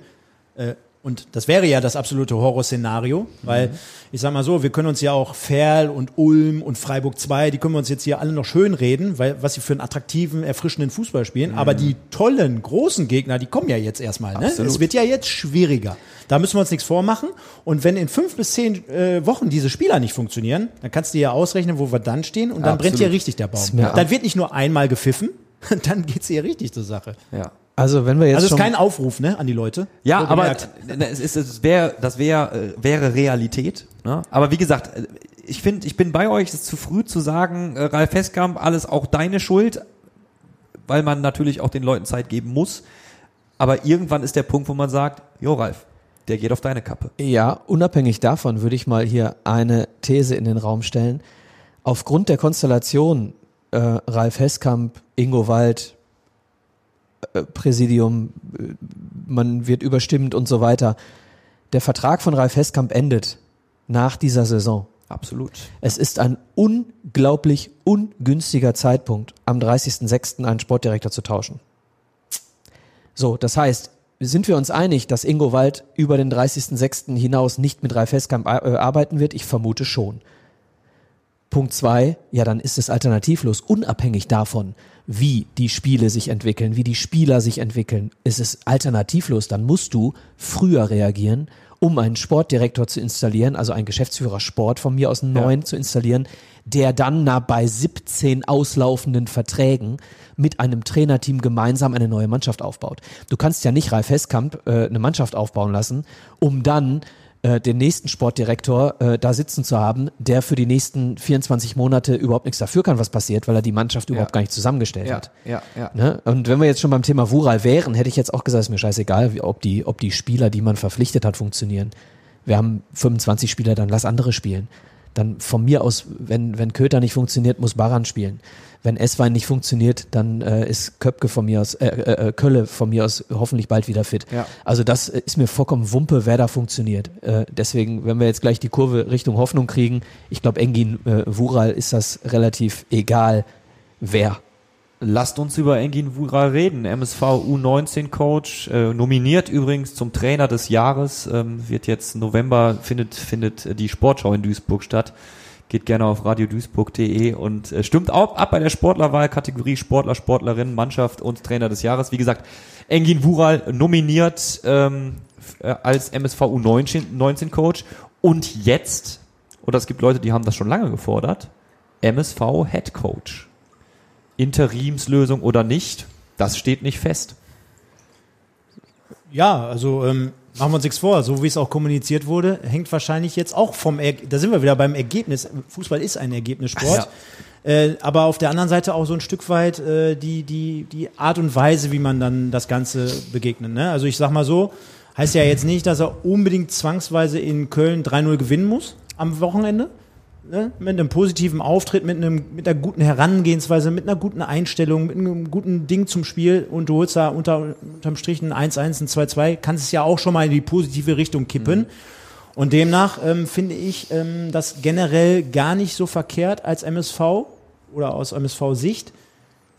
äh, und das wäre ja das absolute Horrorszenario, weil ich sag mal so, wir können uns ja auch Ferl und Ulm und Freiburg 2, die können wir uns jetzt hier alle noch schön reden, weil was sie für einen attraktiven, erfrischenden Fußball spielen. Aber die tollen, großen Gegner, die kommen ja jetzt erstmal. Ne? Absolut. Es wird ja jetzt schwieriger. Da müssen wir uns nichts vormachen. Und wenn in fünf bis zehn äh, Wochen diese Spieler nicht funktionieren, dann kannst du ja ausrechnen, wo wir dann stehen und dann brennt Absolut. hier richtig der Baum. Mir Dann wird nicht nur einmal gepfiffen, dann geht's hier richtig zur Sache. Ja. Also wenn wir jetzt Also es ist schon kein Aufruf, ne, an die Leute. Ja, So aber äh, es ist, es wäre, das wäre, äh, wäre Realität. Ne? Aber wie gesagt, äh, ich finde, ich bin bei euch. Es ist zu früh zu sagen, äh, Ralf Hesskamp, alles auch deine Schuld, weil man natürlich auch den Leuten Zeit geben muss. Aber irgendwann ist der Punkt, wo man sagt, jo Ralf, der geht auf deine Kappe. Ja, unabhängig davon würde ich mal hier eine These in den Raum stellen. Aufgrund der Konstellation äh, Ralf Hesskamp, Ingo Wald, Präsidium, äh, man wird überstimmt und so weiter. Der Vertrag von Ralf Hesskamp endet nach dieser Saison. Absolut. Es ist ein unglaublich ungünstiger Zeitpunkt, am 30.06. einen Sportdirektor zu tauschen. So, das heißt, sind wir uns einig, dass Ingo Wald über den 30.06. hinaus nicht mit Ralf Hesskamp äh, arbeiten wird? Ich vermute schon. Punkt zwei, ja, dann ist es alternativlos, unabhängig davon, wie die Spiele sich entwickeln, wie die Spieler sich entwickeln, ist es alternativlos. Dann musst du früher reagieren, um einen Sportdirektor zu installieren, also einen Geschäftsführer Sport von mir aus einen neuen zu installieren, der dann na, bei 17 auslaufenden Verträgen mit einem Trainerteam gemeinsam eine neue Mannschaft aufbaut. Du kannst ja nicht Ralf Hesskamp äh, eine Mannschaft aufbauen lassen, um dann äh, den nächsten Sportdirektor äh, da sitzen zu haben, der für die nächsten 24 Monate überhaupt nichts dafür kann, was passiert, weil er die Mannschaft überhaupt gar nicht zusammengestellt hat. ja, ja. Ne? Und wenn wir jetzt schon beim Thema Wural wären, hätte ich jetzt auch gesagt, ist mir scheißegal, wie, ob, die, ob die Spieler, die man verpflichtet hat, funktionieren. Wir haben 25 Spieler, dann lass andere spielen. Dann von mir aus, wenn, wenn Köter nicht funktioniert, muss Baran spielen. Wenn Esswein nicht funktioniert, dann äh, ist Köpke von mir aus, äh, äh, äh, Kölle von mir aus hoffentlich bald wieder fit. Ja. Also das äh, ist mir vollkommen Wumpe, wer da funktioniert. Äh, deswegen, wenn wir jetzt gleich die Kurve Richtung Hoffnung kriegen, ich glaube, Engin äh, Wural ist das relativ egal, wer. Lasst uns über Engin Wural reden. MSV U19 Coach, äh, nominiert übrigens zum Trainer des Jahres, ähm, wird jetzt November, findet, findet die Sportschau in Duisburg statt. Geht gerne auf radioduisburg.de und äh, stimmt auch ab bei der Sportlerwahl, Kategorie Sportler, Sportlerin, Mannschaft und Trainer des Jahres. Wie gesagt, Engin Wural nominiert ähm, äh, als MSV U19 Coach und jetzt, oder es gibt Leute, die haben das schon lange gefordert, MSV Head Coach. Interimslösung oder nicht, das steht nicht fest. Ja, also ähm, machen wir uns nichts vor. So wie es auch kommuniziert wurde, hängt wahrscheinlich jetzt auch vom, er da sind wir wieder beim Ergebnis. Fußball ist ein Ergebnissport. Äh, aber auf der anderen Seite auch so ein Stück weit äh, die, die, die Art und Weise, wie man dann das Ganze begegnet. Ne? Also ich sag mal so, heißt ja jetzt nicht, dass er unbedingt zwangsweise in Köln 3-0 gewinnen muss am Wochenende. Ne, mit einem positiven Auftritt, mit, einem, mit einer guten Herangehensweise, mit einer guten Einstellung, mit einem guten Ding zum Spiel und du holst da unter, unterm Strich ein 1-1, ein 2-2, kannst es ja auch schon mal in die positive Richtung kippen. Mhm. Und demnach ähm, finde ich ähm, das generell gar nicht so verkehrt als MSV oder aus MSV-Sicht,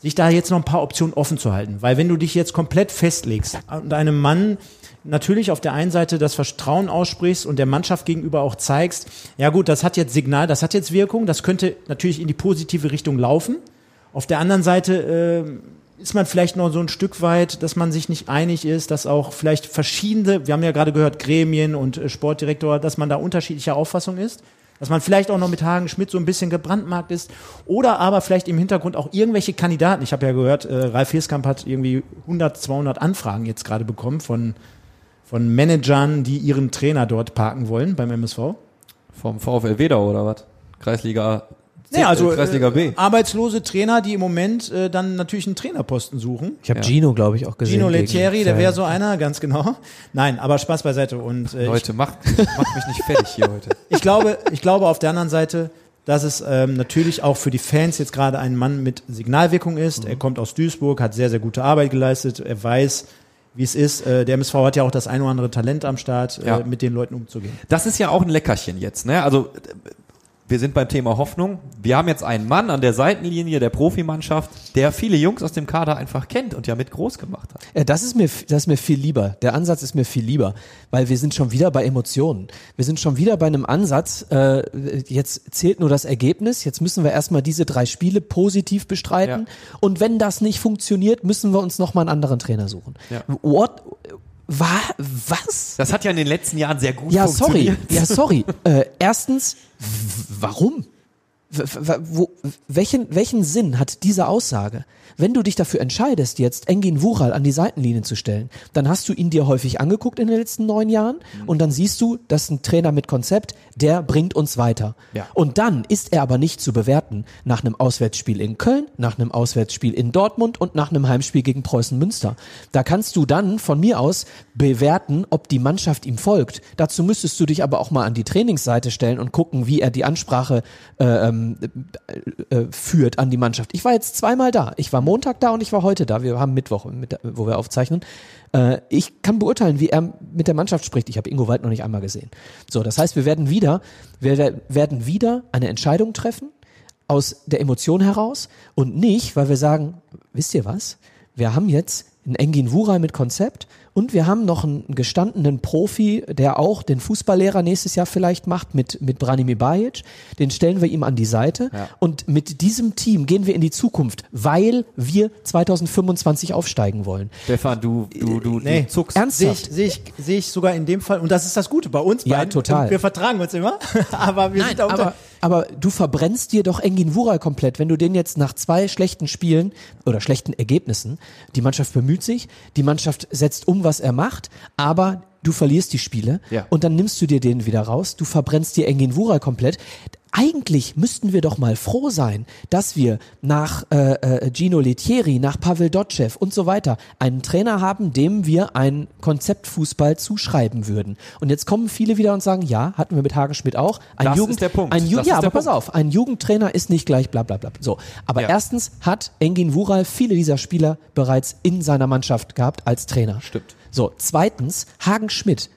sich da jetzt noch ein paar Optionen offen zu halten. Weil wenn du dich jetzt komplett festlegst und einem Mann natürlich auf der einen Seite das Vertrauen aussprichst und der Mannschaft gegenüber auch zeigst, ja gut, das hat jetzt Signal, das hat jetzt Wirkung, das könnte natürlich in die positive Richtung laufen. Auf der anderen Seite äh, ist man vielleicht noch so ein Stück weit, dass man sich nicht einig ist, dass auch vielleicht verschiedene, wir haben ja gerade gehört, Gremien und äh, Sportdirektor, dass man da unterschiedlicher Auffassung ist. Dass man vielleicht auch noch mit Hagen Schmidt so ein bisschen gebrandmarkt ist. Oder aber vielleicht im Hintergrund auch irgendwelche Kandidaten. Ich habe ja gehört, äh, Ralf Hirskamp hat irgendwie 100, 200 Anfragen jetzt gerade bekommen von, von Managern, die ihren Trainer dort parken wollen beim MSV. Vom VfL Wedau oder was? Kreisliga C, Nee, also äh, Kreisliga B. äh, arbeitslose Trainer, die im Moment äh, dann natürlich einen Trainerposten suchen. Ich habe Ja. Gino, glaube ich, auch gesehen. Gino Lettieri, der wäre so einer, ganz genau. Nein, aber Spaß beiseite. Und äh, ich, Leute, macht, macht mich nicht fertig hier heute. ich glaube, ich glaube auf der anderen Seite, dass es ähm, natürlich auch für die Fans jetzt gerade ein Mann mit Signalwirkung ist. Er kommt aus Duisburg, hat sehr, sehr gute Arbeit geleistet. Er weiß, wie es ist. Äh, der MSV hat ja auch das ein oder andere Talent am Start, Ja. äh, mit den Leuten umzugehen. Das ist ja auch ein Leckerchen jetzt, ne? Also äh, wir sind beim Thema Hoffnung. Wir haben jetzt einen Mann an der Seitenlinie der Profimannschaft, der viele Jungs aus dem Kader einfach kennt und ja mit groß gemacht hat. Ja, das ist mir, das ist mir viel lieber. Der Ansatz ist mir viel lieber, weil wir sind schon wieder bei Emotionen. Wir sind schon wieder bei einem Ansatz, äh, jetzt zählt nur das Ergebnis, jetzt müssen wir erstmal diese drei Spiele positiv bestreiten Ja. und wenn das nicht funktioniert, müssen wir uns nochmal einen anderen Trainer suchen. Ja. What? Wa was? Das hat ja in den letzten Jahren sehr gut Ja, sorry. funktioniert. Ja, sorry. Äh, erstens, warum? Wo, welchen, welchen Sinn hat diese Aussage? Wenn du dich dafür entscheidest, jetzt Engin Wural an die Seitenlinie zu stellen, dann hast du ihn dir häufig angeguckt in den letzten neun Jahren und dann siehst du, dass ein Trainer mit Konzept, der bringt uns weiter. Ja. Und dann ist er aber nicht zu bewerten nach einem Auswärtsspiel in Köln, nach einem Auswärtsspiel in Dortmund und nach einem Heimspiel gegen Preußen Münster. Da kannst du dann von mir aus bewerten, ob die Mannschaft ihm folgt. Dazu müsstest du dich aber auch mal an die Trainingsseite stellen und gucken, wie er die Ansprache äh, ähm, äh, äh, führt an die Mannschaft. Ich war jetzt zweimal da. Ich war Montag da und ich war heute da. Wir haben Mittwoch, mit, wo wir aufzeichnen. Äh, ich kann beurteilen, wie er mit der Mannschaft spricht. Ich habe Ingo Wald noch nicht einmal gesehen. So, das heißt, wir werden wieder, wir werden wieder eine Entscheidung treffen aus der Emotion heraus und nicht, weil wir sagen, wisst ihr was? Wir haben jetzt einen Engin Wural mit Konzept und wir haben noch einen gestandenen Profi, der auch den Fußballlehrer nächstes Jahr vielleicht macht mit, mit Branimir Bajic. Den stellen wir ihm an die Seite Ja. und mit diesem Team gehen wir in die Zukunft, weil wir 2025 aufsteigen wollen. Stefan, du, du, du, Nee. du zuckst. Sehe Ernsthaft? ich, sehe ich, sehe ich sogar in dem Fall, und das ist das Gute bei uns Ja, beiden. total. Wir vertragen uns immer, aber wir sind da unter, aber, aber du verbrennst dir doch Engin Wural komplett, wenn du den jetzt nach zwei schlechten Spielen oder schlechten Ergebnissen, die Mannschaft bemüht sich, die Mannschaft setzt um, was er macht, aber du verlierst die Spiele Ja. und dann nimmst du dir den wieder raus, du verbrennst dir Engin Wural komplett. Eigentlich müssten wir doch mal froh sein, dass wir nach äh, äh, Gino Lettieri, nach Pavel Dotschew und so weiter einen Trainer haben, dem wir ein Konzeptfußball zuschreiben würden. Und jetzt kommen viele wieder und sagen, ja, hatten wir mit Hagen Schmidt auch. Ein Das Jugend, ist der Punkt. Ein Ju Das ja, aber der pass Punkt. auf, ein Jugendtrainer ist nicht gleich bla bla bla. So, aber Ja. erstens hat Engin Wural viele dieser Spieler bereits in seiner Mannschaft gehabt als Trainer. Stimmt. So, zweitens, Hagen Schmidt,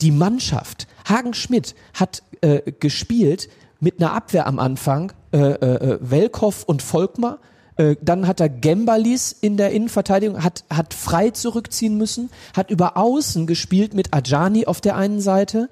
die Mannschaft. Hagen Schmidt hat äh, gespielt mit einer Abwehr am Anfang, äh, äh, Welkow und Volkmar. Äh, dann hat er Gembalis in der Innenverteidigung, hat, hat frei zurückziehen müssen, hat über Außen gespielt mit Ajani auf der einen Seite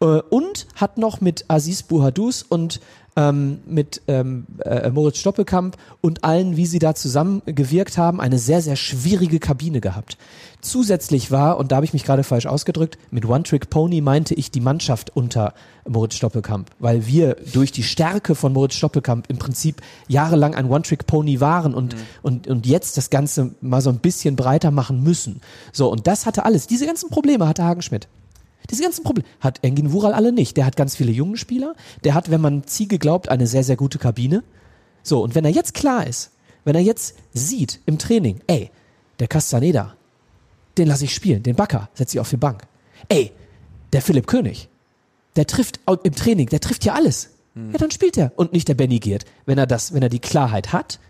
äh, und hat noch mit Aziz Buhadus und ähm, mit ähm, äh, Moritz Stoppelkamp und allen, wie sie da zusammen gewirkt haben, eine sehr, sehr schwierige Kabine gehabt. Zusätzlich war, und da habe ich mich gerade falsch ausgedrückt, mit One Trick Pony meinte ich die Mannschaft unter Moritz Stoppelkamp, weil wir durch die Stärke von Moritz Stoppelkamp im Prinzip jahrelang ein One Trick Pony waren und, und, und jetzt das Ganze mal so ein bisschen breiter machen müssen. So, und das hatte alles. Diese ganzen Probleme hatte Hagen Schmidt. Diese ganzen Probleme hat Engin Wural alle nicht. Der hat ganz viele junge Spieler. Der hat, wenn man Ziege glaubt, eine sehr, sehr gute Kabine. So, und wenn er jetzt klar ist, wenn er jetzt sieht im Training, ey, der Castaneda, den lasse ich spielen, den Backer setze ich auf die Bank. Ey, der Philipp König, der trifft im Training, der trifft ja alles. ja, dann spielt er und nicht der Benny Giert. Wenn er das, wenn er die Klarheit hat,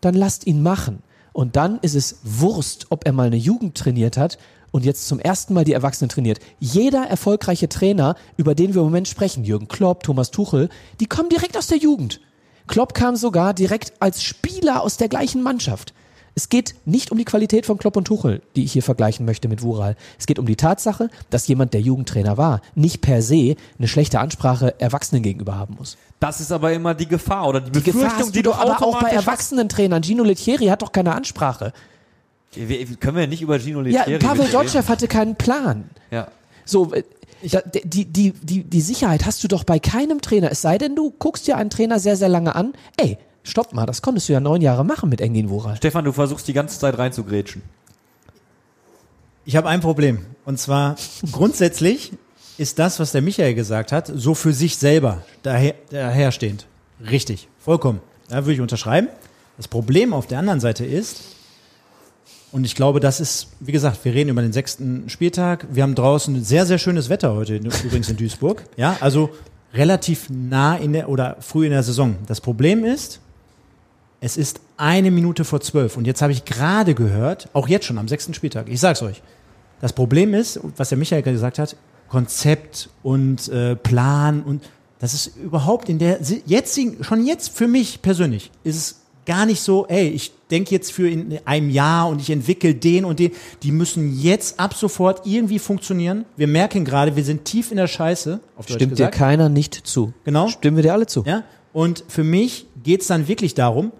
dann lasst ihn machen. Und dann ist es Wurst, ob er mal eine Jugend trainiert hat und jetzt zum ersten Mal die Erwachsenen trainiert. Jeder erfolgreiche Trainer, über den wir im Moment sprechen, Jürgen Klopp, Thomas Tuchel, die kommen direkt aus der Jugend. Klopp kam sogar direkt als Spieler aus der gleichen Mannschaft. Es geht nicht um die Qualität von Klopp und Tuchel, die ich hier vergleichen möchte mit Wural. Es geht um die Tatsache, dass jemand, der Jugendtrainer war, nicht per se eine schlechte Ansprache Erwachsenen gegenüber haben muss. Das ist aber immer die Gefahr oder die, Die Befürchtung, Gefahr hast die du doch aber auch bei. Erwachsenen-Trainern. Gino Lettieri hat doch keine Ansprache. Wir, wir- können wir nicht über Gino Ja, Lettieri Pavel? Dotschew hatte keinen Plan. Ja. So, äh, da, die, die, die, die Sicherheit hast du doch bei keinem Trainer. Es sei denn, du guckst dir einen Trainer sehr, sehr lange an. Ey, stopp mal, das konntest du ja neun Jahre machen mit Engin Wural. Stefan, du versuchst die ganze Zeit reinzugrätschen. Ich habe ein Problem. Und zwar grundsätzlich ist das, was der Michael gesagt hat, so für sich selber daher, daherstehend. Richtig. Vollkommen. Da würde ich unterschreiben. Das Problem auf der anderen Seite ist, und ich glaube, das ist, wie gesagt, wir reden über den sechsten Spieltag. Wir haben draußen sehr, sehr schönes Wetter heute, übrigens in Duisburg. Ja, also relativ nah in der oder früh in der Saison. Das Problem ist, es ist eine Minute vor zwölf. Und jetzt habe ich gerade gehört, auch jetzt schon am sechsten Spieltag, ich sag's euch. Das Problem ist, was der Michael gesagt hat, Konzept und äh, Plan und das ist überhaupt in der jetzigen, schon jetzt für mich persönlich, ist es gar nicht so, ey, ich denke jetzt für in einem Jahr und ich entwickle den und den. Die müssen jetzt ab sofort irgendwie funktionieren. Wir merken gerade, wir sind tief in der Scheiße. Stimmt dir keiner nicht zu. Genau. Stimmen wir dir alle zu. Ja? Und für mich geht's dann wirklich darum,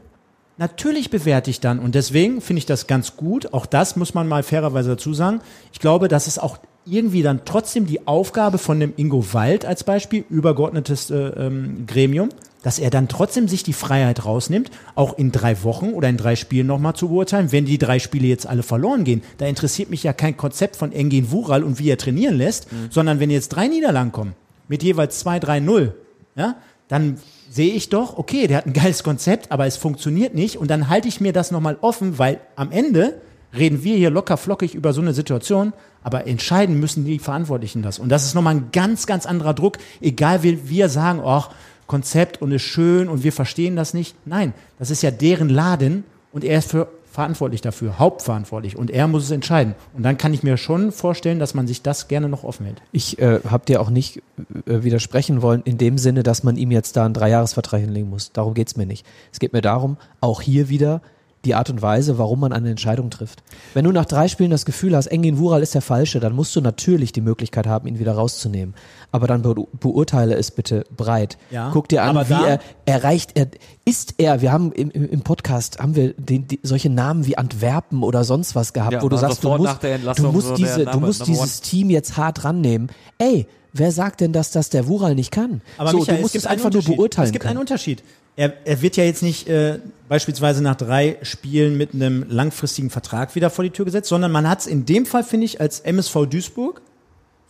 natürlich bewerte ich dann, und deswegen finde ich das ganz gut, auch das muss man mal fairerweise dazu sagen, ich glaube, das ist auch irgendwie dann trotzdem die Aufgabe von dem Ingo Wald als Beispiel, übergeordnetes äh, ähm, Gremium, dass er dann trotzdem sich die Freiheit rausnimmt, auch in drei Wochen oder in drei Spielen nochmal zu beurteilen. Wenn die drei Spiele jetzt alle verloren gehen, da interessiert mich ja kein Konzept von Engin Wural und wie er trainieren lässt, sondern wenn jetzt drei Niederlagen kommen, mit jeweils 2-3-0, ja, dann sehe ich doch, okay, der hat ein geiles Konzept, aber es funktioniert nicht und dann halte ich mir das nochmal offen, weil am Ende reden wir hier locker flockig über so eine Situation, aber entscheiden müssen die Verantwortlichen das. Und das ist nochmal ein ganz, ganz anderer Druck, egal wie wir sagen, ach, Konzept und ist schön und wir verstehen das nicht. Nein, das ist ja deren Laden und er ist für verantwortlich dafür, hauptverantwortlich und er muss es entscheiden. Und dann kann ich mir schon vorstellen, dass man sich das gerne noch offen hält. Ich äh, habe dir auch nicht äh, widersprechen wollen, in dem Sinne, dass man ihm jetzt da einen Dreijahresvertrag hinlegen muss. Darum geht's mir nicht. Es geht mir darum, auch hier wieder die Art und Weise, warum man eine Entscheidung trifft. Wenn du nach drei Spielen das Gefühl hast, Engin Wural ist der Falsche, dann musst du natürlich die Möglichkeit haben, ihn wieder rauszunehmen. Aber dann be beurteile es bitte breit. Ja, Guck dir an, wie er erreicht, er, ist er, wir haben im, im Podcast, haben wir den, die, solche Namen wie Antwerpen oder sonst was gehabt, Ja, wo du sagst, du musst, du musst so diese, du Name- musst Number dieses Team jetzt hart rannehmen. Ey, wer sagt denn, dass das der Wural nicht kann? Aber so, Michael, du musst es es, einfach nur beurteilen Es gibt können. einen Unterschied. Er, er wird ja jetzt nicht äh, beispielsweise nach drei Spielen mit einem langfristigen Vertrag wieder vor die Tür gesetzt, sondern man hat es in dem Fall, finde ich, als MSV Duisburg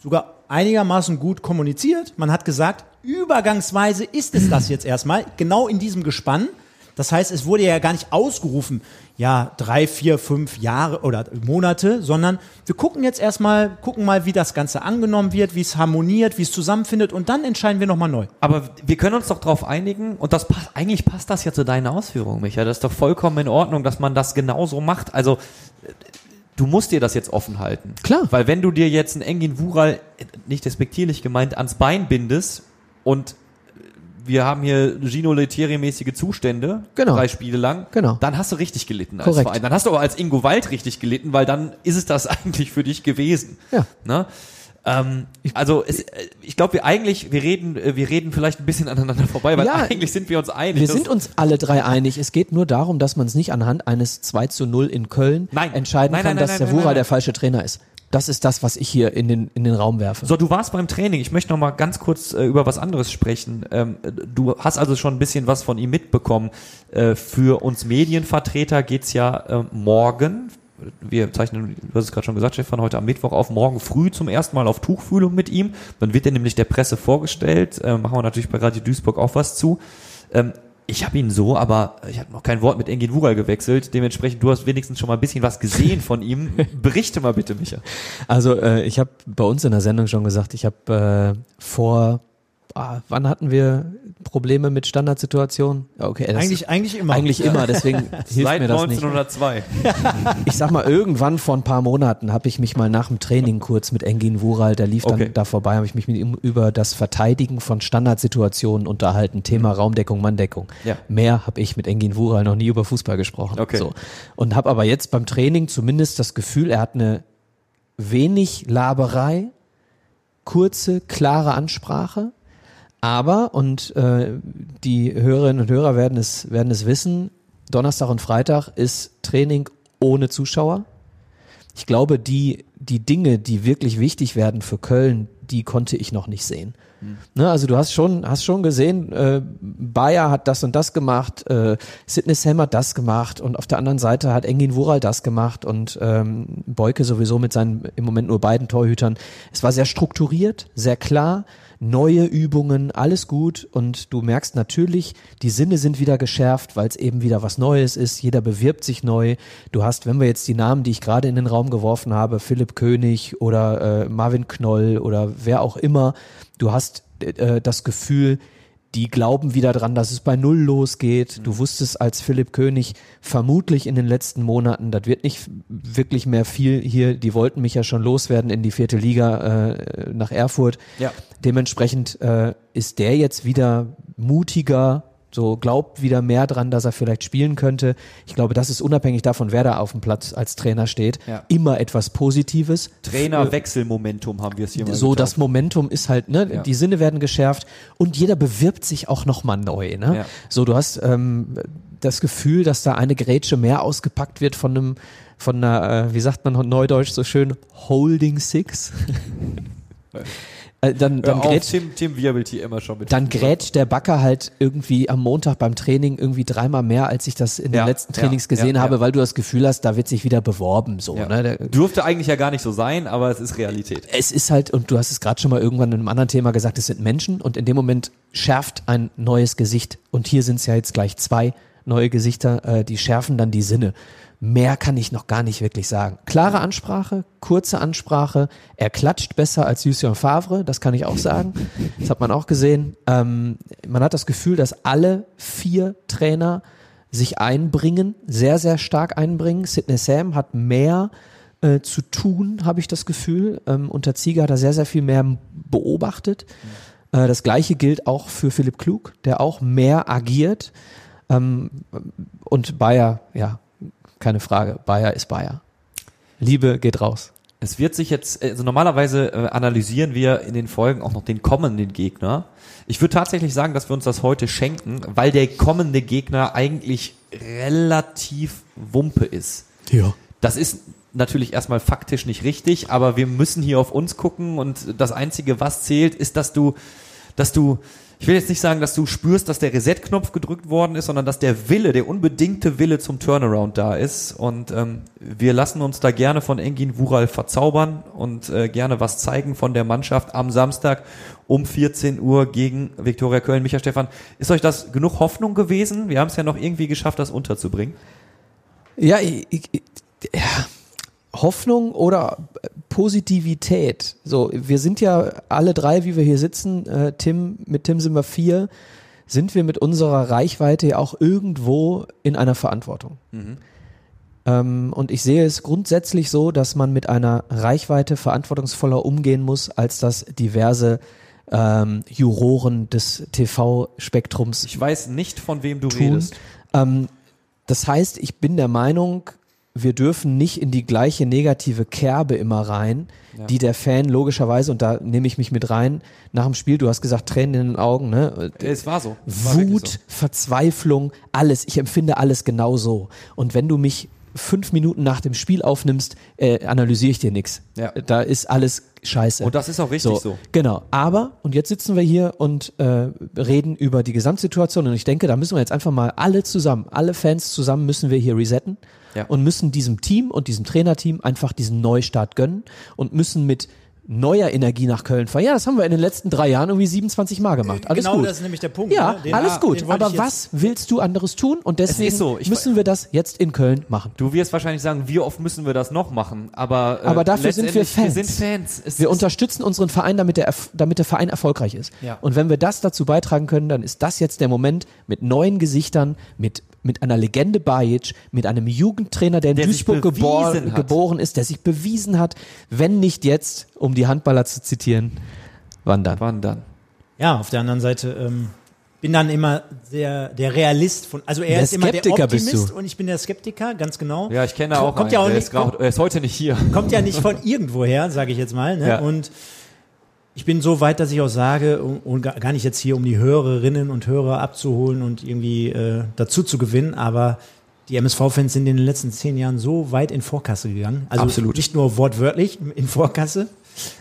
sogar einigermaßen gut kommuniziert. Man hat gesagt, übergangsweise ist es das jetzt erstmal, genau in diesem Gespann. Das heißt, es wurde ja gar nicht ausgerufen, ja, drei, vier, fünf Jahre oder Monate, sondern wir gucken jetzt erstmal, gucken mal, wie das Ganze angenommen wird, wie es harmoniert, wie es zusammenfindet und dann entscheiden wir nochmal neu. Aber wir können uns doch darauf einigen, und das passt, eigentlich passt das ja zu deinen Ausführungen, Micha. Das ist doch vollkommen in Ordnung, dass man das genauso macht. Also, du musst dir das jetzt offen halten. Klar. Weil wenn du dir jetzt einen Engin Wural, nicht despektierlich gemeint, ans Bein bindest und wir haben hier Gino Lettieri-mäßige Zustände, Genau. drei Spiele lang, Genau. dann hast du richtig gelitten als Korrekt. Verein. Dann hast du aber als Ingo Wald richtig gelitten, weil dann ist es das eigentlich für dich gewesen. Ja. Ne? Ähm, also es, äh, ich glaube, wir eigentlich, wir reden, äh, wir reden vielleicht ein bisschen aneinander vorbei, weil Ja, eigentlich sind wir uns einig. Wir sind uns alle drei einig. Es geht nur darum, dass man es nicht anhand eines 2 zu 0 in Köln Nein. entscheiden Nein, kann, nein, nein, dass der nein, der falsche Trainer ist. Das ist das, was ich hier in den, in den Raum werfe. So, du warst beim Training. Ich möchte noch mal ganz kurz äh, über was anderes sprechen. Ähm, du hast also schon ein bisschen was von ihm mitbekommen. Äh, für uns Medienvertreter geht's ja äh, morgen. Wir zeichnen, du hast es gerade schon gesagt, Stefan, heute am Mittwoch auf, morgen früh zum ersten Mal auf Tuchfühlung mit ihm. Dann wird er nämlich der Presse vorgestellt. Äh, machen wir natürlich bei Radio Duisburg auch was zu. Ähm, ich habe ihn so, aber ich habe noch kein Wort mit Engin Wural gewechselt. Dementsprechend, du hast wenigstens schon mal ein bisschen was gesehen von ihm. Berichte mal bitte, Micha. Also äh, ich habe bei uns in der Sendung schon gesagt, ich habe äh, vor ah, wann hatten wir Probleme mit Standardsituationen? Ja, okay, das Eigentlich, eigentlich immer. eigentlich immer, deswegen hilft Seit mir das nicht. 1902. Ich sag mal, irgendwann vor ein paar Monaten habe ich mich mal nach dem Training kurz mit Engin Wural, der lief dann Okay. da vorbei, habe ich mich mit ihm über das Verteidigen von Standardsituationen unterhalten, Thema Raumdeckung, Manndeckung. Ja. Mehr habe ich mit Engin Wural noch nie über Fußball gesprochen. Okay. So. Und habe aber jetzt beim Training zumindest das Gefühl, er hat eine wenig Laberei, kurze, klare Ansprache. Aber, und äh, die Hörerinnen und Hörer werden es, werden es wissen, Donnerstag und Freitag ist Training ohne Zuschauer. Ich glaube, die, die Dinge, die wirklich wichtig werden für Köln, die konnte ich noch nicht sehen. Ne, also du hast schon, hast schon gesehen, äh, Bayer hat das und das gemacht, äh, Sidney Sam hat das gemacht und auf der anderen Seite hat Engin Wural das gemacht und ähm, Beuke sowieso mit seinen im Moment nur beiden Torhütern. Es war sehr strukturiert, sehr klar, neue Übungen, alles gut und du merkst natürlich, die Sinne sind wieder geschärft, weil es eben wieder was Neues ist. Jeder bewirbt sich neu. Du hast, wenn wir jetzt die Namen, die ich gerade in den Raum geworfen habe, Philipp König oder äh, Marvin Knoll oder wer auch immer, du hast äh, das Gefühl, die glauben wieder dran, dass es bei Null losgeht. Du wusstest als Philipp König vermutlich in den letzten Monaten, das wird nicht wirklich mehr viel hier, die wollten mich ja schon loswerden in die vierte Liga äh, nach Erfurt. Ja. Dementsprechend äh, ist der jetzt wieder mutiger, so glaubt wieder mehr dran, dass er vielleicht spielen könnte. Ich glaube, das ist unabhängig davon, wer da auf dem Platz als Trainer steht, Ja. immer etwas Positives. Trainerwechselmomentum haben wir es hier mal So, getauft. das Momentum ist halt, ne, Ja. die Sinne werden geschärft und jeder bewirbt sich auch nochmal neu, ne? Ja. So, du hast ähm, das Gefühl, dass da eine Grätsche mehr ausgepackt wird von einem, von einer, äh, wie sagt man neudeutsch so schön, Holding Six. äh, dann, dann auf, grätscht Tim, Tim wirbelt hier immer schon mit. dann grätscht der Backer halt irgendwie am Montag beim Training irgendwie dreimal mehr, als ich das in Ja, den letzten ja, Trainings gesehen ja, habe, ja. weil du das Gefühl hast, da wird sich wieder beworben, so, ja. ne? Der, Dürfte eigentlich ja gar nicht so sein, aber es ist Realität. es ist halt, und du hast es gerade schon mal irgendwann in einem anderen Thema gesagt, es sind Menschen und in dem Moment schärft ein neues Gesicht. Und hier sind es ja jetzt gleich zwei neue Gesichter, äh, die schärfen dann die Sinne. Mehr kann ich noch gar nicht wirklich sagen. Klare Ansprache, kurze Ansprache. Er klatscht besser als Lucien Favre, das kann ich auch sagen. Das hat man auch gesehen. Ähm, man hat das Gefühl, dass alle vier Trainer sich einbringen, sehr, sehr stark einbringen. Sidney Sam hat mehr äh, zu tun, habe ich das Gefühl. Ähm, unter Zieger hat er sehr, sehr viel mehr beobachtet. Äh, das gleiche gilt auch für Philipp Klug, der auch mehr agiert. Ähm, und Bayer, ja, keine Frage, Bayer ist Bayer. Liebe geht raus. Es wird sich jetzt, also normalerweise äh, analysieren wir in den Folgen auch noch den kommenden Gegner. Ich würde tatsächlich sagen, dass wir uns das heute schenken, weil der kommende Gegner eigentlich relativ Wumpe ist. Ja. Das ist natürlich erstmal faktisch nicht richtig, aber wir müssen hier auf uns gucken und das Einzige, was zählt, ist, dass du, dass du, ich will jetzt nicht sagen, dass du spürst, dass der Reset-Knopf gedrückt worden ist, sondern dass der Wille, der unbedingte Wille zum Turnaround da ist. Und ähm, wir lassen uns da gerne von Engin Wural verzaubern und äh, gerne was zeigen von der Mannschaft am Samstag um 14 Uhr gegen Viktoria Köln. Micha Stefan, ist euch das genug Hoffnung gewesen? Wir haben es ja noch irgendwie geschafft, das unterzubringen. Ja, ich, ich, ja, Hoffnung oder Positivität. So, wir sind ja alle drei, wie wir hier sitzen, äh, Tim, mit Tim sind wir vier, sind wir mit unserer Reichweite ja auch irgendwo in einer Verantwortung. Ähm, und ich sehe es grundsätzlich so, dass man mit einer Reichweite verantwortungsvoller umgehen muss, als das diverse ähm, Juroren des TV-Spektrums Ich weiß nicht, von wem du tun. redest. Ähm, das heißt, ich bin der Meinung, wir dürfen nicht in die gleiche negative Kerbe immer rein, die der Fan logischerweise, und da nehme ich mich mit rein, nach dem Spiel, du hast gesagt, Tränen in den Augen, ne? Es war so. Es war Wut, so. Verzweiflung, alles. Ich empfinde alles genau so. Und wenn du mich fünf Minuten nach dem Spiel aufnimmst, äh, analysiere ich dir nichts. Ja. Da ist alles scheiße. Und das ist auch richtig so. Genau. Aber, und jetzt sitzen wir hier und äh, reden über die Gesamtsituation und ich denke, da müssen wir jetzt einfach mal alle zusammen, alle Fans zusammen müssen wir hier resetten Ja. und müssen diesem Team und diesem Trainerteam einfach diesen Neustart gönnen und müssen mit neuer Energie nach Köln fahren. Ja, das haben wir in den letzten drei Jahren irgendwie 27 Mal gemacht. Alles genau gut. das ist nämlich der Punkt. ja, ne? Den- alles ah, gut. Aber was willst du anderes tun? Und deswegen so. Müssen wir das jetzt in Köln machen. Du wirst wahrscheinlich sagen, wie oft müssen wir das noch machen? Aber, äh, Aber dafür sind wir letztendlich, Wir Fans. sind Fans. Es Wir unterstützen unseren Verein, damit der, damit der Verein erfolgreich ist. Ja. Und wenn wir das dazu beitragen können, dann ist das jetzt der Moment mit neuen Gesichtern, mit, mit einer Legende Bajic, mit einem Jugendtrainer, der in Der Duisburg gebor hat. geboren ist, der sich bewiesen hat, wenn nicht jetzt, um die Handballer zu zitieren, wann dann? Wann dann? Ja, auf der anderen Seite ähm, bin dann immer der, der Realist von, also er Der ist immer der Skeptiker Optimist du. und ich bin der Skeptiker, ganz genau. Ja, ich kenne auch Kommt einen, ja auch der nicht- ist, grad, er ist heute nicht hier. kommt ja nicht von irgendwoher, sage ich jetzt mal. Ne? Ja. Und ich bin so weit, dass ich auch sage, um, um gar nicht jetzt hier, um die Hörerinnen und Hörer abzuholen und irgendwie äh, dazu zu gewinnen, aber die MSV-Fans sind in den letzten zehn Jahren so weit in Vorkasse gegangen. Also Absolut. nicht nur wortwörtlich in Vorkasse.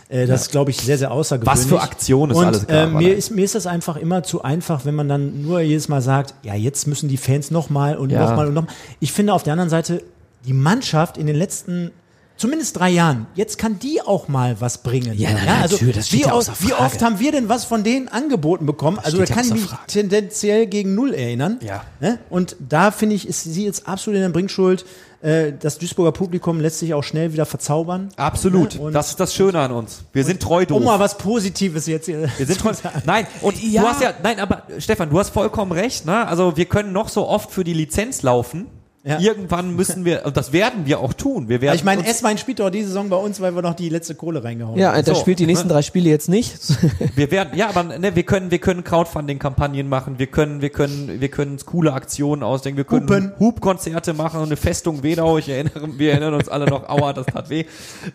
Äh, das ist, glaube ich, sehr, sehr außergewöhnlich. Was für Aktionen es und, alles gab, Äh, mir, ist, mir ist das einfach immer zu einfach, wenn man dann nur jedes Mal sagt, ja, jetzt müssen die Fans nochmal und Ja. nochmal und nochmal. Ich finde auf der anderen Seite, die Mannschaft in den letzten zumindest drei Jahren, jetzt kann die auch mal was bringen. Ja, na, also natürlich, das wie, steht ja oft, außer wie Frage. oft haben wir denn was von denen angeboten bekommen? Also da ja kann ich mich Frage. tendenziell gegen null erinnern. Ja. Ne? Und da finde ich, ist sie jetzt absolut in der Bringschuld. Äh, Das Duisburger Publikum lässt sich auch schnell wieder verzaubern. Absolut. Ne? Und- das ist das Schöne an uns. Wir sind treu doof. Um mal was Positives jetzt hier. Wir sind treu. Nein, und Ja. du hast ja, nein, aber Stefan, du hast vollkommen recht, ne? Also wir können noch so oft für die Lizenz laufen. Ja. Irgendwann müssen wir, und das werden wir auch tun. Wir werden Ich meine, Esswein spielt doch diese Saison bei uns, weil wir noch die letzte Kohle reingehauen Ja, haben. der So. spielt die nächsten drei Spiele jetzt nicht. Wir werden, ja, aber ne, wir können, wir können Crowdfunding-Kampagnen machen, wir können, wir können, wir können uns coole Aktionen ausdenken, wir können Hupen. Hubkonzerte machen und eine Festung Wedau. Ich erinnere, wir erinnern uns alle noch, aua, das tat weh.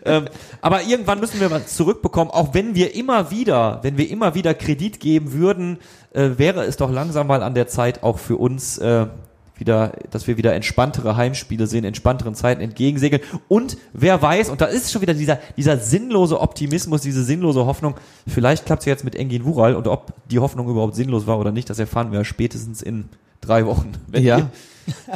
Ähm, aber irgendwann müssen wir was zurückbekommen, auch wenn wir immer wieder, wenn wir immer wieder Kredit geben würden, äh, wäre es doch langsam mal an der Zeit auch für uns. Äh, wieder, dass wir wieder entspanntere Heimspiele sehen, entspannteren Zeiten entgegensegeln. Und wer weiß, und da ist schon wieder dieser, dieser sinnlose Optimismus, diese sinnlose Hoffnung, vielleicht klappt es jetzt mit Engin Wural und ob die Hoffnung überhaupt sinnlos war oder nicht, das erfahren wir spätestens in drei Wochen. Ja.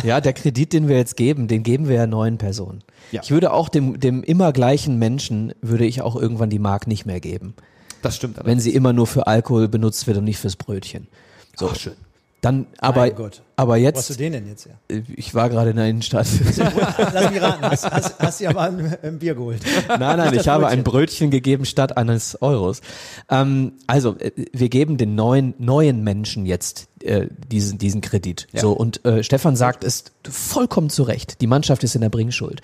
Ja, der Kredit, den wir jetzt geben, den geben wir ja neuen Personen. Ja. Ich würde auch dem, dem immer gleichen Menschen, würde ich auch irgendwann die Mark nicht mehr geben. Das stimmt. Wenn sie immer nur für Alkohol benutzt wird und nicht fürs Brötchen. So. Ach, schön. Dann, aber, Gott. aber Wo hast du jetzt, den denn jetzt her? äh, ich war gerade in der Innenstadt. Lass mich raten, hast, hast, hast dir aber ein, ein Bier geholt. Nein, nein, ich habe Brötchen. ein Brötchen gegeben statt eines Euros. Ähm, also, äh, wir geben den neuen, neuen Menschen jetzt äh, diesen, diesen Kredit. Ja. So, und äh, Stefan sagt es vollkommen zu Recht. Die Mannschaft ist in der Bringschuld.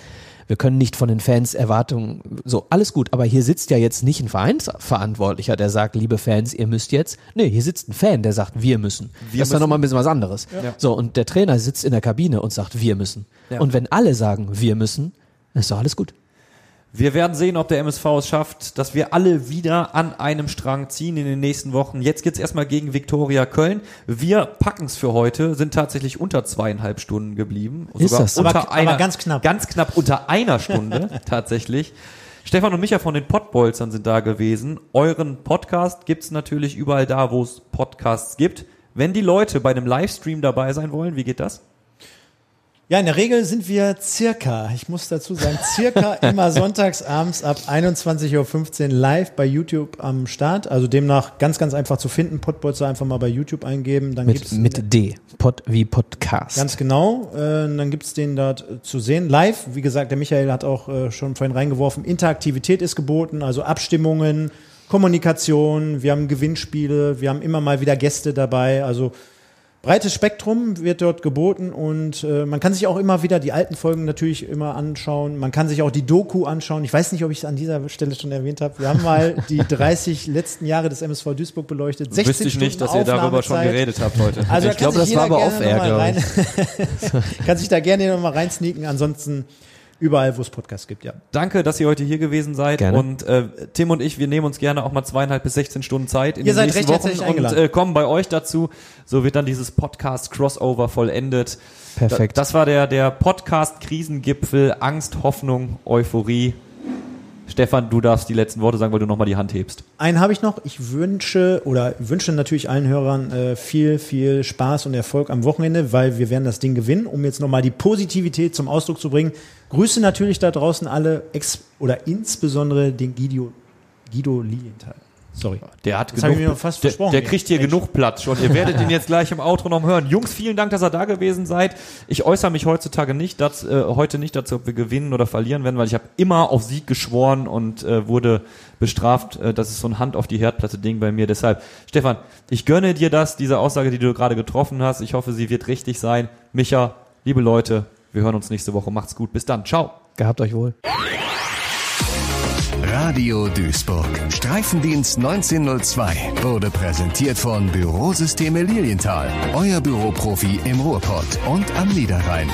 Wir können nicht von den Fans Erwartungen, so, alles gut, aber hier sitzt ja jetzt nicht ein Vereinsverantwortlicher, der sagt, liebe Fans, ihr müsst jetzt. Nee, hier sitzt ein Fan, der sagt, wir müssen. Wir das ist dann müssen. nochmal ein bisschen was anderes. Ja. So, und der Trainer sitzt in der Kabine und sagt, wir müssen. Ja. Und wenn alle sagen, wir müssen, ist doch alles gut. Wir werden sehen, ob der MSV es schafft, dass wir alle wieder an einem Strang ziehen in den nächsten Wochen. Jetzt geht's erstmal gegen Viktoria Köln. Wir packen's für heute, sind tatsächlich unter zweieinhalb Stunden geblieben. Ist das so? unter Aber- aber einer, ganz knapp. Ganz knapp unter einer Stunde tatsächlich. Stefan und Micha von den Pottbolzern sind da gewesen. Euren Podcast gibt's natürlich überall da, wo es Podcasts gibt. Wenn die Leute bei einem Livestream dabei sein wollen, wie geht das? Ja, in der Regel sind wir circa, ich muss dazu sagen, circa immer sonntags abends ab 21.15 Uhr live bei YouTube am Start. Also demnach ganz, ganz einfach zu finden. Podbolzer einfach mal bei YouTube eingeben. Dann Mit, gibt's mit D. Pod, wie Podcast. Ganz genau. Äh, dann gibt's den dort äh, zu sehen. Live, wie gesagt, der Michael hat auch äh, schon vorhin reingeworfen, Interaktivität ist geboten, also Abstimmungen, Kommunikation, wir haben Gewinnspiele, wir haben immer mal wieder Gäste dabei. Also breites Spektrum wird dort geboten und äh, man kann sich auch immer wieder die alten Folgen natürlich immer anschauen. Man kann sich auch die Doku anschauen. Ich weiß nicht, ob ich es an dieser Stelle schon erwähnt habe. Wir haben mal die 30 letzten Jahre des MSV Duisburg beleuchtet. 16 Wüsste ich nicht, Stunden dass ihr darüber schon geredet habt heute. Also Ich glaube, das war aber off-air, glaube rein- kann sich da gerne noch mal reinsneaken. Ansonsten überall, wo es Podcasts gibt, ja. Danke, dass ihr heute hier gewesen seid. Gerne. Und äh, Tim und ich, wir nehmen uns gerne auch mal zweieinhalb bis 16 Stunden Zeit in Ihr den seid nächsten recht Wochen herzlich und äh, kommen bei euch dazu. So wird dann dieses Podcast Crossover vollendet. Perfekt. Da, das war der der Podcast Krisengipfel Angst, Hoffnung, Euphorie. Stefan, du darfst die letzten Worte sagen, weil du nochmal die Hand hebst. Einen habe ich noch. Ich wünsche oder wünsche natürlich allen Hörern äh, viel, viel Spaß und Erfolg am Wochenende, weil wir werden das Ding gewinnen, um jetzt nochmal die Positivität zum Ausdruck zu bringen. Grüße natürlich da draußen alle ex oder insbesondere den Guido Guido Lilienthal. Sorry. Der hat Das genug, ich mir fast der, versprochen der kriegt hier Mensch. genug Platz schon. Ihr werdet ihn jetzt gleich im Outro noch hören. Jungs, vielen Dank, dass ihr da gewesen seid. Ich äußere mich heutzutage nicht, dass, äh, heute nicht dazu, ob wir gewinnen oder verlieren werden, weil ich habe immer auf Sieg geschworen und äh, wurde bestraft. Äh, das ist so ein Hand auf die Herdplatte Ding bei mir. Deshalb, Stefan, ich gönne dir das, diese Aussage, die du gerade getroffen hast. Ich hoffe, sie wird richtig sein. Micha, liebe Leute, wir hören uns nächste Woche. Macht's gut. Bis dann. Ciao. Gehabt euch wohl. Radio Duisburg. Streifendienst 1902 wurde präsentiert von Bürosysteme Lilienthal. Euer Büroprofi im Ruhrpott und am Niederrhein.